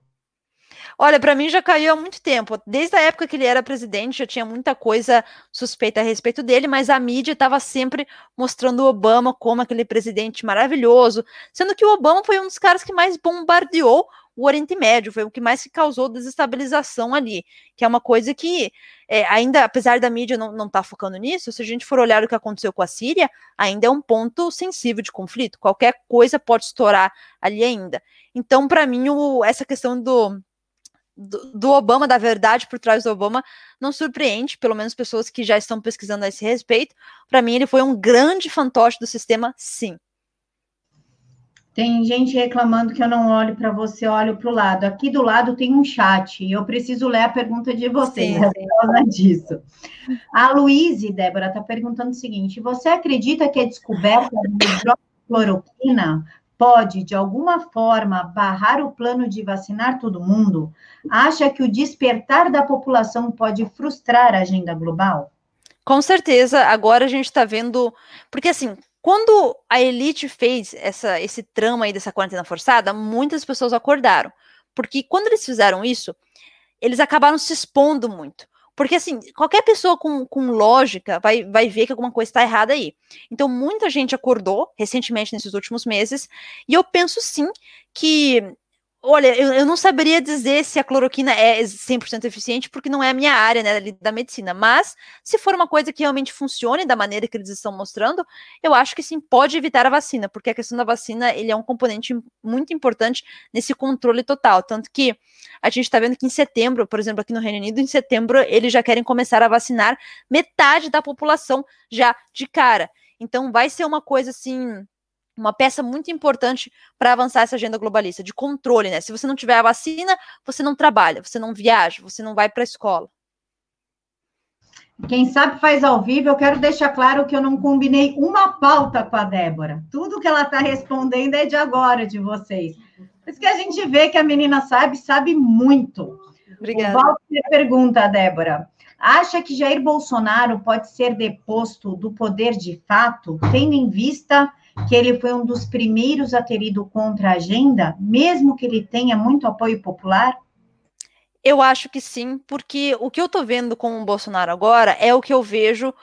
Olha, para mim já caiu há muito tempo. Desde a época que ele era presidente, já tinha muita coisa suspeita a respeito dele, mas a mídia estava sempre mostrando o Obama como aquele presidente maravilhoso, sendo que o Obama foi um dos caras que mais bombardeou o Oriente Médio, foi o que mais causou desestabilização ali, que é uma coisa que, é, ainda, apesar da mídia não estar tá focando nisso, se a gente for olhar o que aconteceu com a Síria, ainda é um ponto sensível de conflito, qualquer coisa pode estourar ali ainda. Então, para mim, o, essa questão do, do, do, Obama, da verdade por trás do Obama, não surpreende, pelo menos pessoas que já estão pesquisando a esse respeito. Para mim, ele foi um grande fantoche do sistema, sim. Tem gente reclamando que eu não olho para você, olho para o lado. Aqui do lado tem um chat e eu preciso ler a pergunta de vocês sim, sim. por causa disso. A Luíse, Débora, está perguntando o seguinte: você acredita que a descoberta da cloroquina pode, de alguma forma, barrar o plano de vacinar todo mundo? Acha que o despertar da população pode frustrar a agenda global? Com certeza, agora a gente está vendo. Porque, assim, quando a elite fez essa, esse trama aí dessa quarentena forçada, muitas pessoas acordaram. Porque quando eles fizeram isso, eles acabaram se expondo muito. Porque, assim, qualquer pessoa com, com lógica vai, vai ver que alguma coisa está errada aí. Então, muita gente acordou recentemente, nesses últimos meses, e eu penso sim que Olha, eu, eu, não saberia dizer se a cloroquina é 100% eficiente, porque não é a minha área né, da medicina. Mas, se for uma coisa que realmente funcione da maneira que eles estão mostrando, eu acho que sim, pode evitar a vacina, porque a questão da vacina ele é um componente muito importante nesse controle total. Tanto que a gente está vendo que em setembro, por exemplo, aqui no Reino Unido, em setembro, eles já querem começar a vacinar metade da população já de cara. Então, vai ser uma coisa assim uma peça muito importante para avançar essa agenda globalista, de controle, né? Se você não tiver a vacina, você não trabalha, você não viaja, você não vai para a escola. Quem sabe faz ao vivo, eu quero deixar claro que eu não combinei uma pauta com a Débora. Tudo que ela está respondendo é de agora, de vocês. Por isso que a gente vê que a menina sabe, sabe muito. Obrigada. O Walter pergunta, Débora, acha que Jair Bolsonaro pode ser deposto do poder de fato, tendo em vista que ele foi um dos primeiros a ter ido contra a agenda, mesmo que ele tenha muito apoio popular? Eu acho que sim, porque o que eu estou vendo com o Bolsonaro agora é o que eu vejo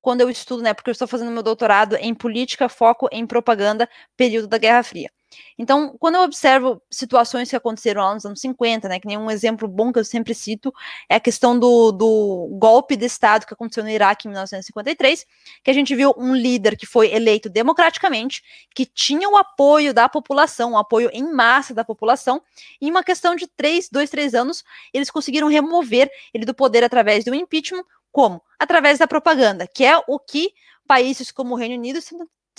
quando eu estudo, né? Porque eu estou fazendo meu doutorado em política, foco em propaganda, período da Guerra Fria. Então, quando eu observo situações que aconteceram lá nos anos 50, né, que nem um exemplo bom que eu sempre cito é a questão do, do golpe de Estado que aconteceu no Iraque em 1953, que a gente viu um líder que foi eleito democraticamente, que tinha o apoio da população, o apoio em massa da população, e em uma questão de três, dois, três anos, eles conseguiram remover ele do poder através do impeachment, como? Através da propaganda, que é o que países como o Reino Unido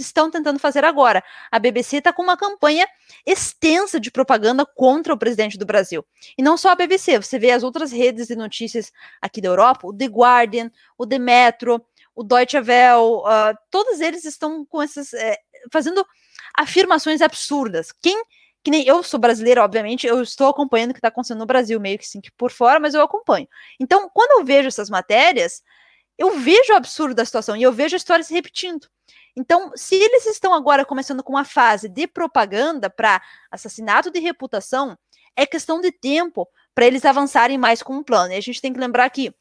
estão tentando fazer agora. A BBC está com uma campanha extensa de propaganda contra o presidente do Brasil. E não só a BBC, você vê as outras redes de notícias aqui da Europa, o The Guardian, o The Metro, o Deutsche Welle, uh, todos eles estão com essas é, fazendo afirmações absurdas. Quem que nem eu sou brasileira, obviamente, eu estou acompanhando o que está acontecendo no Brasil, meio que sim que por fora, mas eu acompanho. Então, quando eu vejo essas matérias, eu vejo o absurdo da situação e eu vejo a história se repetindo. Então, se eles estão agora começando com uma fase de propaganda para assassinato de reputação, é questão de tempo para eles avançarem mais com um plano. E a gente tem que lembrar que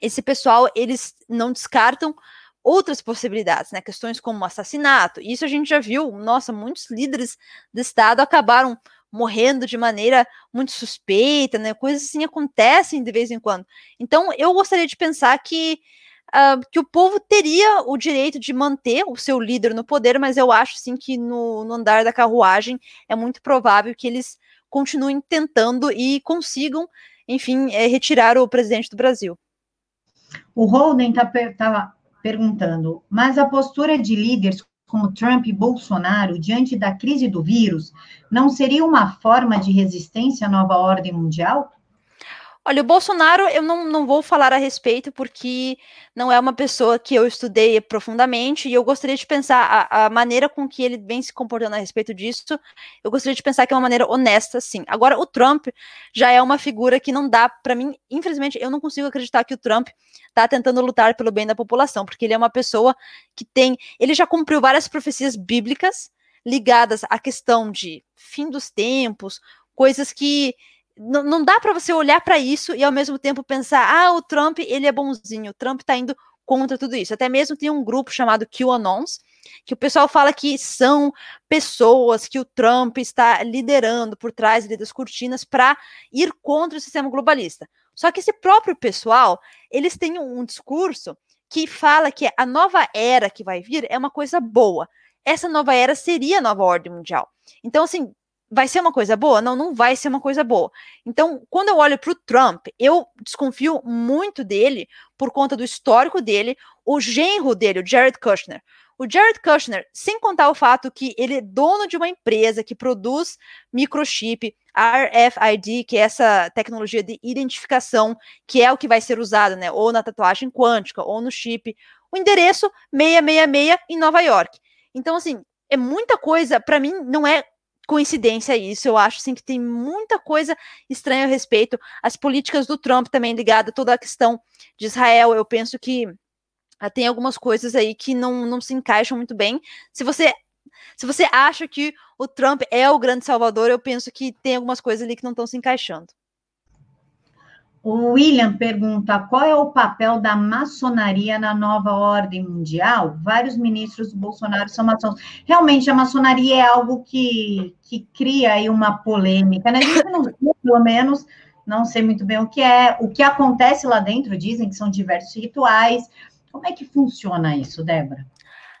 esse pessoal, eles não descartam outras possibilidades, né? Questões como assassinato. Isso a gente já viu, nossa, muitos líderes de Estado acabaram morrendo de maneira muito suspeita, né? Coisas assim acontecem de vez em quando. Então, eu gostaria de pensar que que o povo teria o direito de manter o seu líder no poder, mas eu acho sim que no, no andar da carruagem é muito provável que eles continuem tentando e consigam, enfim, é, retirar o presidente do Brasil. O Holden está tá perguntando, mas a postura de líderes como Trump e Bolsonaro diante da crise do vírus não seria uma forma de resistência à nova ordem mundial? Olha, o Bolsonaro eu não, não vou falar a respeito porque não é uma pessoa que eu estudei profundamente e eu gostaria de pensar a, a, maneira com que ele vem se comportando a respeito disso. Eu gostaria de pensar que é uma maneira honesta, sim. Agora, o Trump já é uma figura que não dá para mim. Infelizmente, eu não consigo acreditar que o Trump está tentando lutar pelo bem da população, porque ele é uma pessoa que tem. Ele já cumpriu várias profecias bíblicas ligadas à questão de fim dos tempos, coisas que não, dá para você olhar para isso e ao mesmo tempo pensar, ah, o Trump ele é bonzinho, o Trump está indo contra tudo isso. Até mesmo tem um grupo chamado QAnons, que o pessoal fala que são pessoas que o Trump está liderando por trás das cortinas para ir contra o sistema globalista. Só que esse próprio pessoal, eles têm um discurso que fala que a nova era que vai vir é uma coisa boa. Essa nova era seria a nova ordem mundial. Então, assim, vai ser uma coisa boa? Não, não vai ser uma coisa boa. Então, quando eu olho para o Trump, eu desconfio muito dele por conta do histórico dele, o genro dele, o Jared Kushner. O Jared Kushner, sem contar o fato que ele é dono de uma empresa que produz microchip, RFID, que é essa tecnologia de identificação, que é o que vai ser usado, né, ou na tatuagem quântica, ou no chip. O endereço 666 em Nova York. Então, assim, é muita coisa, para mim, não é coincidência isso. Eu acho assim, que tem muita coisa estranha a respeito. As políticas do Trump também ligada a toda a questão de Israel. Eu penso que uh, tem algumas coisas aí que não, não se encaixam muito bem. Se você se você acha que o Trump é o grande salvador, eu penso que tem algumas coisas ali que não estão se encaixando. O William pergunta qual é o papel da maçonaria na nova ordem mundial? Vários ministros do Bolsonaro são maçons. Realmente, a maçonaria é algo que, que cria aí uma polêmica, né? A gente não pelo menos, não sei muito bem o que é, o que acontece lá dentro, dizem que são diversos rituais. Como é que funciona isso, Débora?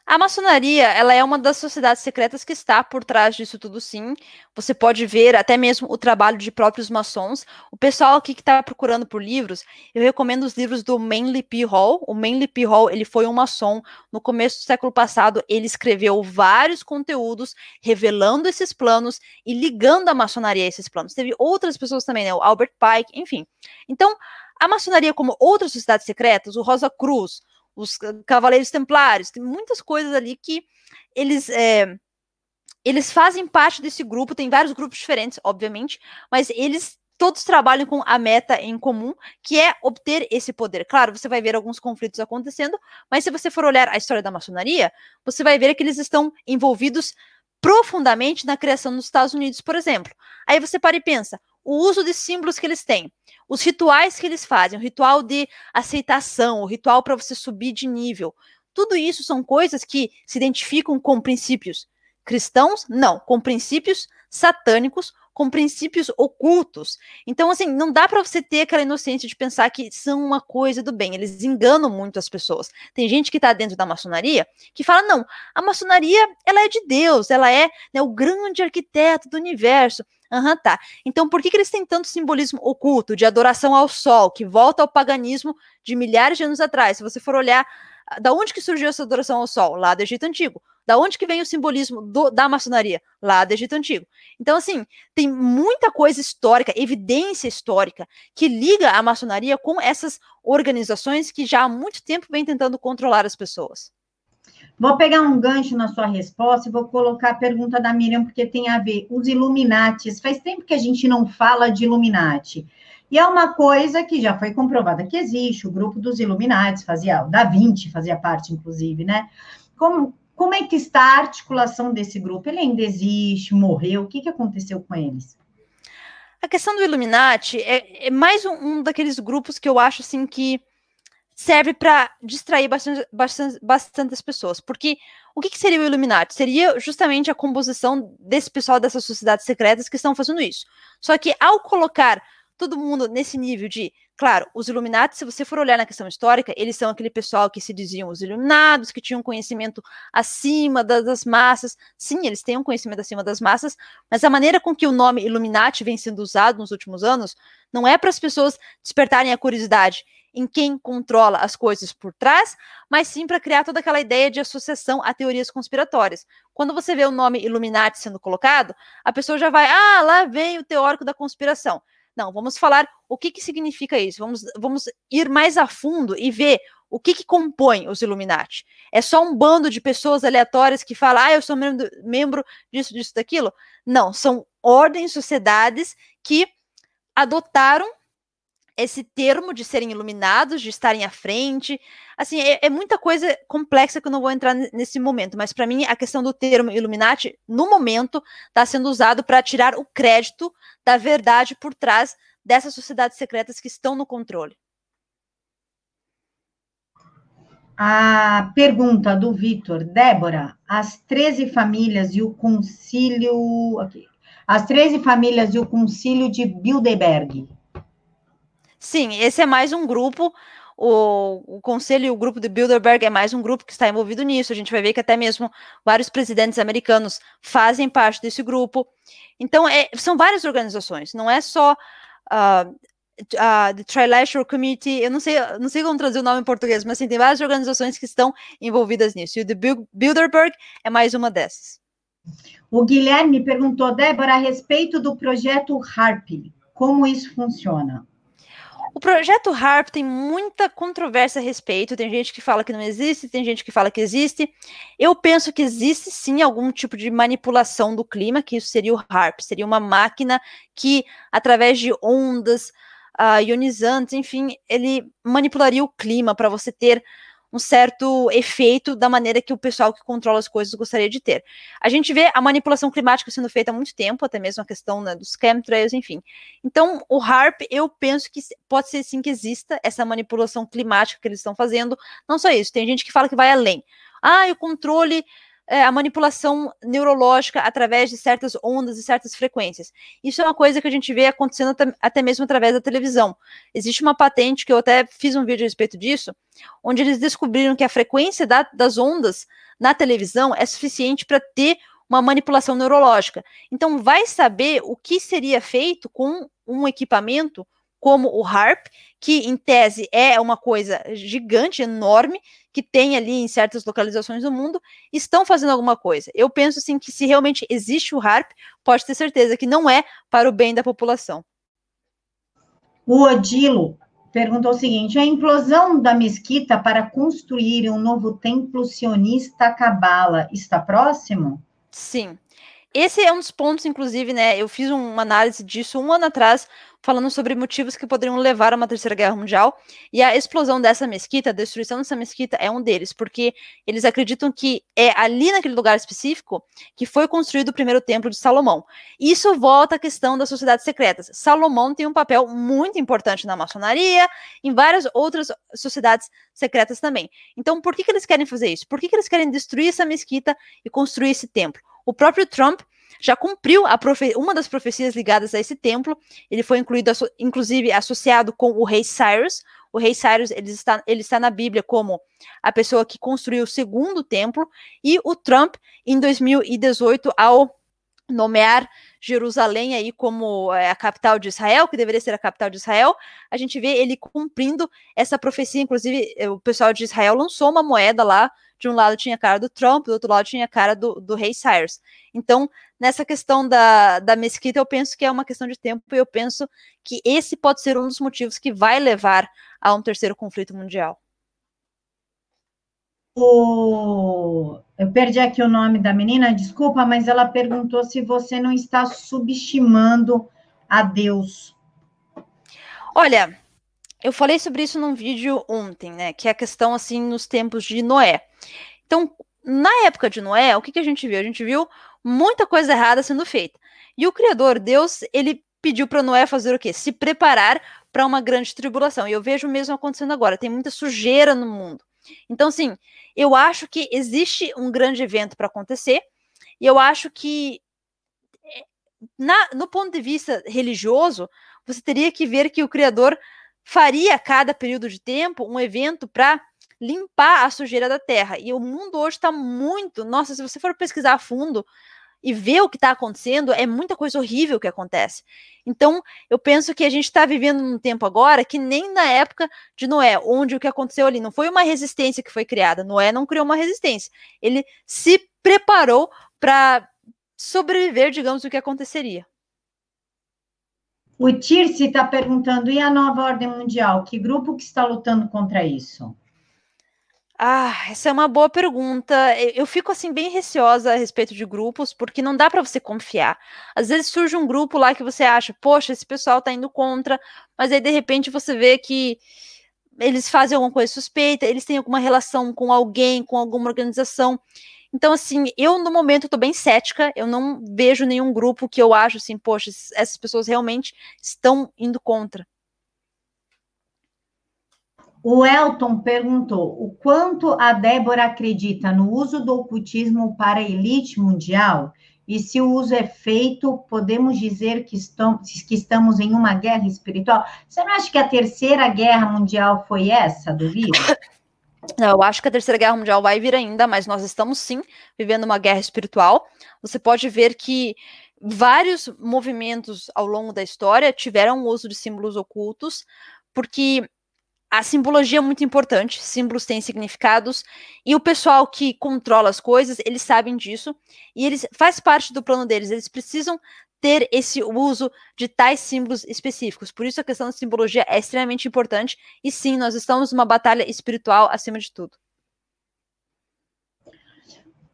A maçonaria, ela é uma das sociedades secretas que está por trás disso tudo, sim. Você pode ver até mesmo o trabalho de próprios maçons. O pessoal aqui que está procurando por livros, eu recomendo os livros do Manly P. Hall. O Manly P. Hall, ele foi um maçom. No começo do século passado, ele escreveu vários conteúdos revelando esses planos e ligando a maçonaria a esses planos. Teve outras pessoas também, né? O Albert Pike, enfim. Então, a maçonaria, como outras sociedades secretas, o Rosa Cruz, os Cavaleiros Templários, tem muitas coisas ali que eles. É, eles fazem parte desse grupo, tem vários grupos diferentes, obviamente, mas eles todos trabalham com a meta em comum, que é obter esse poder. Claro, você vai ver alguns conflitos acontecendo, mas se você for olhar a história da maçonaria, você vai ver que eles estão envolvidos profundamente na criação dos Estados Unidos, por exemplo. Aí você para e pensa, o uso de símbolos que eles têm, os rituais que eles fazem, o ritual de aceitação, o ritual para você subir de nível. Tudo isso são coisas que se identificam com princípios cristãos? Não, com princípios satânicos com princípios ocultos. Então, assim, não dá para você ter aquela inocência de pensar que são uma coisa do bem. Eles enganam muito as pessoas. Tem gente que está dentro da maçonaria que fala: não, a maçonaria ela é de Deus, ela é né, o grande arquiteto do universo. Aham, uhum, tá. Então, por que, que eles têm tanto simbolismo oculto de adoração ao sol, que volta ao paganismo de milhares de anos atrás? Se você for olhar, da onde que surgiu essa adoração ao sol? Lá do Egito Antigo. Da onde que vem o simbolismo do, da maçonaria? Lá do Egito Antigo. Então, assim, tem muita coisa histórica, evidência histórica, que liga a maçonaria com essas organizações que já há muito tempo vêm tentando controlar as pessoas. Vou pegar um gancho na sua resposta e vou colocar a pergunta da Miriam, porque tem a ver. Os Illuminatis, faz tempo que a gente não fala de Illuminati. E é uma coisa que já foi comprovada que existe, o grupo dos Illuminati fazia, o Da Vinci fazia parte, inclusive, né? Como, como é que está a articulação desse grupo? Ele ainda existe, morreu? O que, que aconteceu com eles? A questão do Illuminati é, é mais um, um, daqueles grupos que eu acho assim que serve para distrair bastante, bastante, bastante as pessoas. Porque o que, que, seria o Illuminati? Seria justamente a composição desse pessoal dessas sociedades secretas que estão fazendo isso. Só que ao colocar todo mundo nesse nível de Claro, os Illuminati, se você for olhar na questão histórica, eles são aquele pessoal que se diziam os iluminados, que tinham conhecimento acima das, massas. Sim, eles têm um conhecimento acima das massas, mas a maneira com que o nome Illuminati vem sendo usado nos últimos anos não é para as pessoas despertarem a curiosidade em quem controla as coisas por trás, mas sim para criar toda aquela ideia de associação a teorias conspiratórias. Quando você vê o nome Illuminati sendo colocado, a pessoa já vai, ah, lá vem o teórico da conspiração. Não, vamos falar o que, que significa isso. Vamos, vamos ir mais a fundo e ver o que, que compõe os Illuminati. É só um bando de pessoas aleatórias que falam, ah, eu sou membro disso, disso, daquilo? Não, são ordens, sociedades que adotaram esse termo de serem iluminados, de estarem à frente. Assim, é, é muita coisa complexa que eu não vou entrar nesse momento, mas para mim a questão do termo Illuminati, no momento, está sendo usado para tirar o crédito da verdade por trás dessas sociedades secretas que estão no controle. A pergunta do Vitor, Débora, as 13 famílias e o concílio. Aqui, as 13 famílias e o concílio de Bilderberg Sim, esse é mais um grupo. O, o conselho e o grupo de Bilderberg é mais um grupo que está envolvido nisso. A gente vai ver que até mesmo vários presidentes americanos fazem parte desse grupo. Então, é, são várias organizações, não é só uh, uh, the Trilateral Committee, eu não sei, não sei como traduzir o nome em português, mas assim, tem várias organizações que estão envolvidas nisso. E o de Bilderberg é mais uma dessas. O Guilherme perguntou, Débora, a respeito do projeto HARP, como isso funciona? O projeto HARP tem muita controvérsia a respeito. Tem gente que fala que não existe, tem gente que fala que existe. Eu penso que existe sim algum tipo de manipulação do clima, que isso seria o HARP. Seria uma máquina que, através de ondas uh, ionizantes, enfim, ele manipularia o clima para você ter um certo efeito da maneira que o pessoal que controla as coisas gostaria de ter. A gente vê a manipulação climática sendo feita há muito tempo, até mesmo a questão né, dos chemtrails, enfim. Então, o HARP, eu penso que pode ser sim que exista essa manipulação climática que eles estão fazendo. Não só isso, tem gente que fala que vai além. Ah, o controle é, a manipulação neurológica através de certas ondas e certas frequências. Isso é uma coisa que a gente vê acontecendo até, mesmo através da televisão. Existe uma patente que eu até fiz um vídeo a respeito disso, onde eles descobriram que a frequência da, das ondas na televisão é suficiente para ter uma manipulação neurológica. Então, vai saber o que seria feito com um equipamento como o HARP, que em tese é uma coisa gigante, enorme, que tem ali em certas localizações do mundo, estão fazendo alguma coisa. Eu penso assim que se realmente existe o HARP, pode ter certeza que não é para o bem da população. O Odilo perguntou o seguinte: a implosão da mesquita para construir um novo templo sionista Cabala está próximo? Sim. Esse é um dos pontos, inclusive, né? Eu fiz uma análise disso um ano atrás, falando sobre motivos que poderiam levar a uma terceira guerra mundial. E a explosão dessa mesquita, a destruição dessa mesquita é um deles, porque eles acreditam que é ali naquele lugar específico que foi construído o primeiro templo de Salomão. Isso volta à questão das sociedades secretas. Salomão tem um papel muito importante na maçonaria, em várias outras sociedades secretas também. Então, por que, que eles querem fazer isso? Por que, que eles querem destruir essa mesquita e construir esse templo? O próprio Trump já cumpriu uma das profecias ligadas a esse templo. Ele foi incluído, inclusive, associado com o rei Cyrus. O rei Cyrus ele está, ele está na Bíblia como a pessoa que construiu o segundo templo. E o Trump, em 2018, ao nomear Jerusalém aí como é, a capital de Israel, que deveria ser a capital de Israel, a gente vê ele cumprindo essa profecia. Inclusive, o pessoal de Israel lançou uma moeda lá de um lado tinha a cara do Trump, do outro lado tinha a cara do, do rei Cyrus. Então, nessa questão da, da mesquita, eu penso que é uma questão de tempo e eu penso que esse pode ser um dos motivos que vai levar a um terceiro conflito mundial. O... Eu perdi aqui o nome da menina, desculpa, mas ela perguntou se você não está subestimando a Deus. Olha, eu falei sobre isso num vídeo ontem, né? Que é a questão assim nos tempos de Noé. Então, na época de Noé, o que, que a gente viu? A gente viu muita coisa errada sendo feita. E o Criador, Deus, ele pediu para Noé fazer o quê? Se preparar para uma grande tribulação. E eu vejo o mesmo acontecendo agora. Tem muita sujeira no mundo. Então, assim, eu acho que existe um grande evento para acontecer. E eu acho que, eh, na, no ponto de vista religioso, você teria que ver que o Criador faria a cada período de tempo um evento para limpar a sujeira da terra. E o mundo hoje está muito. Nossa, se você for pesquisar a fundo e ver o que está acontecendo, é muita coisa horrível que acontece. Então, eu penso que a gente está vivendo num tempo agora que nem na época de Noé, onde o que aconteceu ali não foi uma resistência que foi criada. Noé não criou uma resistência. Ele se preparou para sobreviver, digamos, o que aconteceria. O Tirce está perguntando, e a nova ordem mundial? Que grupo que está lutando contra isso? Ah, essa é uma boa pergunta. Eu fico assim bem receosa a respeito de grupos, porque não dá para você confiar. Às vezes surge um grupo lá que você acha, poxa, esse pessoal está indo contra, mas aí de repente você vê que eles fazem alguma coisa suspeita, eles têm alguma relação com alguém, com alguma organização. Então, assim, eu no momento estou bem cética, eu não vejo nenhum grupo que eu acho assim, poxa, essas pessoas realmente estão indo contra. O Elton perguntou o quanto a Débora acredita no uso do ocultismo para a elite mundial e se o uso é feito, podemos dizer que, estamos, que estamos em uma guerra espiritual. Você não acha que a terceira guerra mundial foi essa do vírus? Eu acho que a Terceira Guerra Mundial vai vir ainda, mas nós estamos sim vivendo uma guerra espiritual. Você pode ver que vários movimentos ao longo da história tiveram o uso de símbolos ocultos, porque a simbologia é muito importante, símbolos têm significados, e o pessoal que controla as coisas, eles sabem disso, e eles faz parte do plano deles, eles precisam ter esse uso de tais símbolos específicos. Por isso a questão da simbologia é extremamente importante e sim, nós estamos numa batalha espiritual acima de tudo.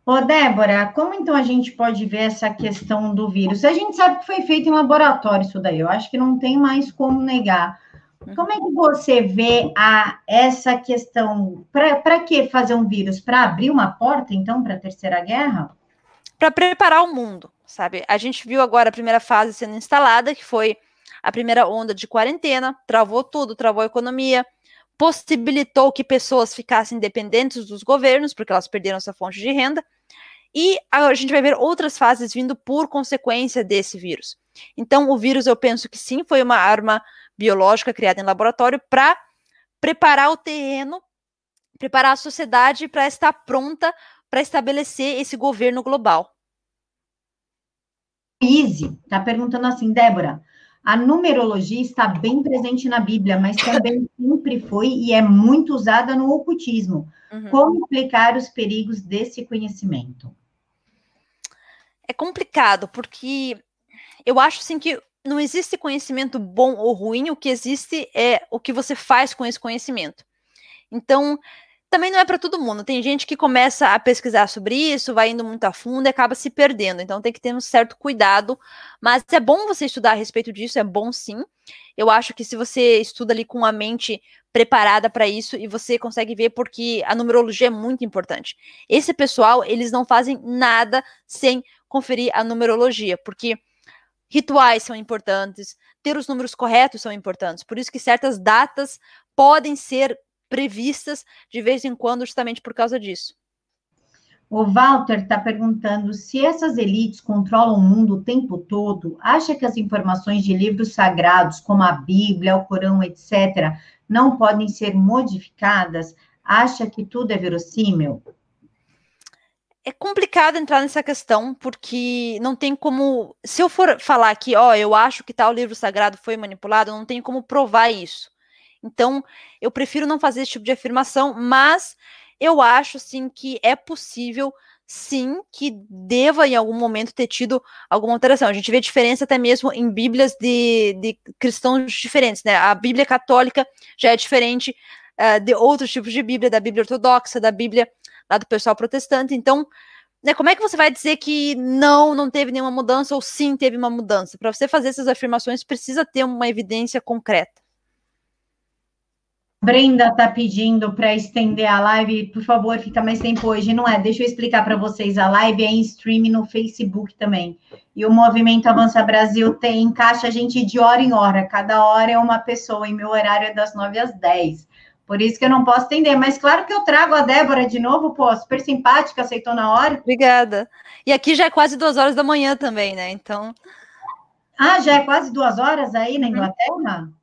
Ô, Débora, como então a gente pode ver essa questão do vírus? A gente sabe que foi feito em laboratório isso daí, eu acho que não tem mais como negar. Uhum. Como é que você vê a, essa questão? Para que fazer um vírus? Para abrir uma porta, então, para a Terceira Guerra? Para preparar o mundo, sabe? A gente viu agora a primeira fase sendo instalada, que foi a primeira onda de quarentena, travou tudo, travou a economia, possibilitou que pessoas ficassem dependentes dos governos, porque elas perderam essa fonte de renda, e a gente vai ver outras fases vindo por consequência desse vírus. Então, o vírus, eu penso que sim, foi uma arma biológica criada em laboratório para preparar o terreno, preparar a sociedade para estar pronta para estabelecer esse governo global. Easy está perguntando assim, Débora, a numerologia está bem presente na Bíblia, mas também sempre foi e é muito usada no ocultismo. Uhum. Como explicar os perigos desse conhecimento? É complicado, porque eu acho assim que não existe conhecimento bom ou ruim, o que existe é o que você faz com esse conhecimento. Então, também não é para todo mundo. Tem gente que começa a pesquisar sobre isso, vai indo muito a fundo e acaba se perdendo. Então tem que ter um certo cuidado. Mas é bom você estudar a respeito disso, é bom sim. Eu acho que se você estuda ali com a mente preparada para isso e você consegue ver porque a numerologia é muito importante. Esse pessoal, eles não fazem nada sem conferir a numerologia, porque rituais são importantes, ter os números corretos são importantes. Por isso que certas datas podem ser previstas de vez em quando, justamente por causa disso. O Walter está perguntando se essas elites controlam o mundo o tempo todo, acha que as informações de livros sagrados, como a Bíblia, o Corão, etc., não podem ser modificadas? Acha que tudo é verossímil? É complicado entrar nessa questão, porque não tem como. Se eu for falar que, ó, eu acho que tal livro sagrado foi manipulado, não tem como provar isso. Então, eu prefiro não fazer esse tipo de afirmação, mas eu acho sim que é possível sim que deva em algum momento ter tido alguma alteração. A gente vê diferença até mesmo em bíblias de, de cristãos diferentes, né? A Bíblia católica já é diferente uh, de outros tipos de Bíblia, da Bíblia ortodoxa, da Bíblia lá do pessoal protestante. Então, né, como é que você vai dizer que não, não teve nenhuma mudança ou sim teve uma mudança? Para você fazer essas afirmações, precisa ter uma evidência concreta. Brenda está pedindo para estender a live, por favor, fica mais tempo hoje. Não é? Deixa eu explicar para vocês. A live é em streaming no Facebook também. E o Movimento Avança Brasil tem encaixa a gente de hora em hora. Cada hora é uma pessoa. E meu horário é das 9 às 10. Por isso que eu não posso estender. Mas claro que eu trago a Débora de novo, pô, super simpática, aceitou na hora. Obrigada. E aqui já é quase duas horas da manhã também, né? Então. Ah, já é quase duas horas aí na uhum. Inglaterra?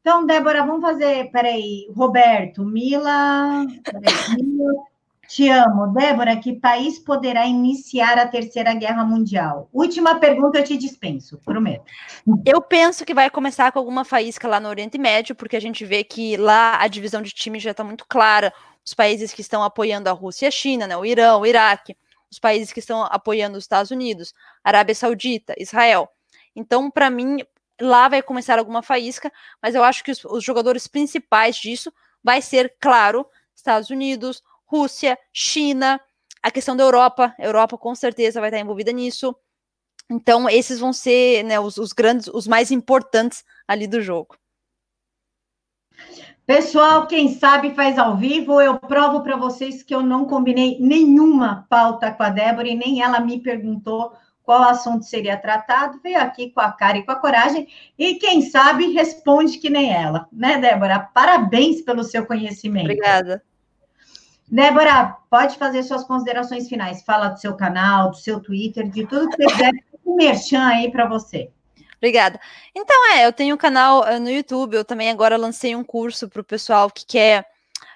Então, Débora, vamos fazer. Peraí, Roberto, Mila. Peraí, Mila. Te amo. Débora, que país poderá iniciar a Terceira Guerra Mundial? Última pergunta, eu te dispenso, prometo. Eu penso que vai começar com alguma faísca lá no Oriente Médio, porque a gente vê que lá a divisão de time já está muito clara. Os países que estão apoiando a Rússia e a China, né, o Irã, o Iraque, os países que estão apoiando os Estados Unidos, Arábia Saudita, Israel. Então, para mim, lá vai começar alguma faísca, mas eu acho que os, os jogadores principais disso vai ser, claro, Estados Unidos, Rússia, China, a questão da Europa, Europa com certeza vai estar envolvida nisso. Então, esses vão ser né, os, os grandes, os mais importantes ali do jogo. Pessoal, quem sabe faz ao vivo. Eu provo para vocês que eu não combinei nenhuma pauta com a Débora e nem ela me perguntou qual assunto seria tratado, veio aqui com a cara e com a coragem, e quem sabe responde que nem ela, né, Débora? Parabéns pelo seu conhecimento. Obrigada. Débora, pode fazer suas considerações finais. Fala do seu canal, do seu Twitter, de tudo que você quiser. Um merchan aí para você. Obrigada. Então, é, eu tenho um canal uh, no YouTube, eu também agora lancei um curso para o pessoal que quer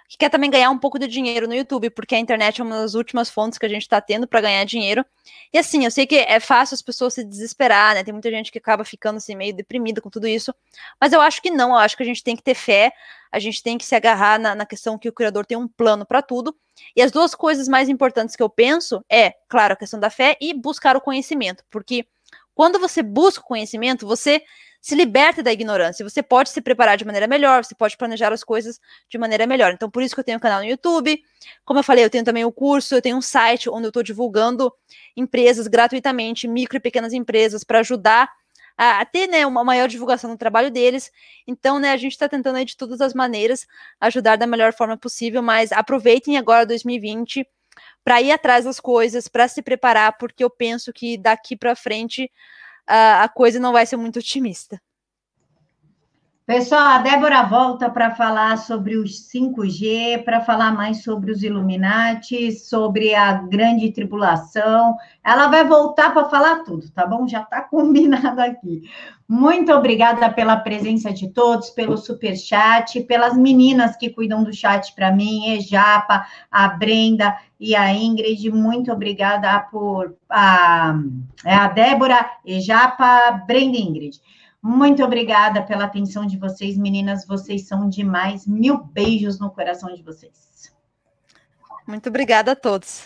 que quer também ganhar um pouco de dinheiro no YouTube, porque a internet é uma das últimas fontes que a gente está tendo para ganhar dinheiro. E assim, eu sei que é fácil as pessoas se desesperar, né? Tem muita gente que acaba ficando assim meio deprimida com tudo isso. Mas eu acho que não, eu acho que a gente tem que ter fé, a gente tem que se agarrar na, na questão que o criador tem um plano para tudo. E as duas coisas mais importantes que eu penso é, claro, a questão da fé e buscar o conhecimento, porque quando você busca o conhecimento, você se liberta da ignorância. Você pode se preparar de maneira melhor, você pode planejar as coisas de maneira melhor. Então, por isso que eu tenho um canal no YouTube. Como eu falei, eu tenho também o um curso, eu tenho um site onde eu estou divulgando empresas gratuitamente, micro e pequenas empresas, para ajudar a, a ter né, uma maior divulgação do trabalho deles. Então, né, a gente está tentando aí, de todas as maneiras ajudar da melhor forma possível, mas aproveitem agora 2020 para ir atrás das coisas, para se preparar, porque eu penso que daqui para frente a, coisa não vai ser muito otimista. Pessoal, a Débora volta para falar sobre os 5G, para falar mais sobre os Illuminati, sobre a grande tribulação. Ela vai voltar para falar tudo, tá bom? Já está combinado aqui. Muito obrigada pela presença de todos, pelo super chat, pelas meninas que cuidam do chat para mim, Ejapa, a Brenda e a Ingrid. Muito obrigada por a, é a Débora, Ejapa, Brenda Ingrid. Muito obrigada pela atenção de vocês, meninas. Vocês são demais. Mil beijos no coração de vocês. Muito obrigada a todos.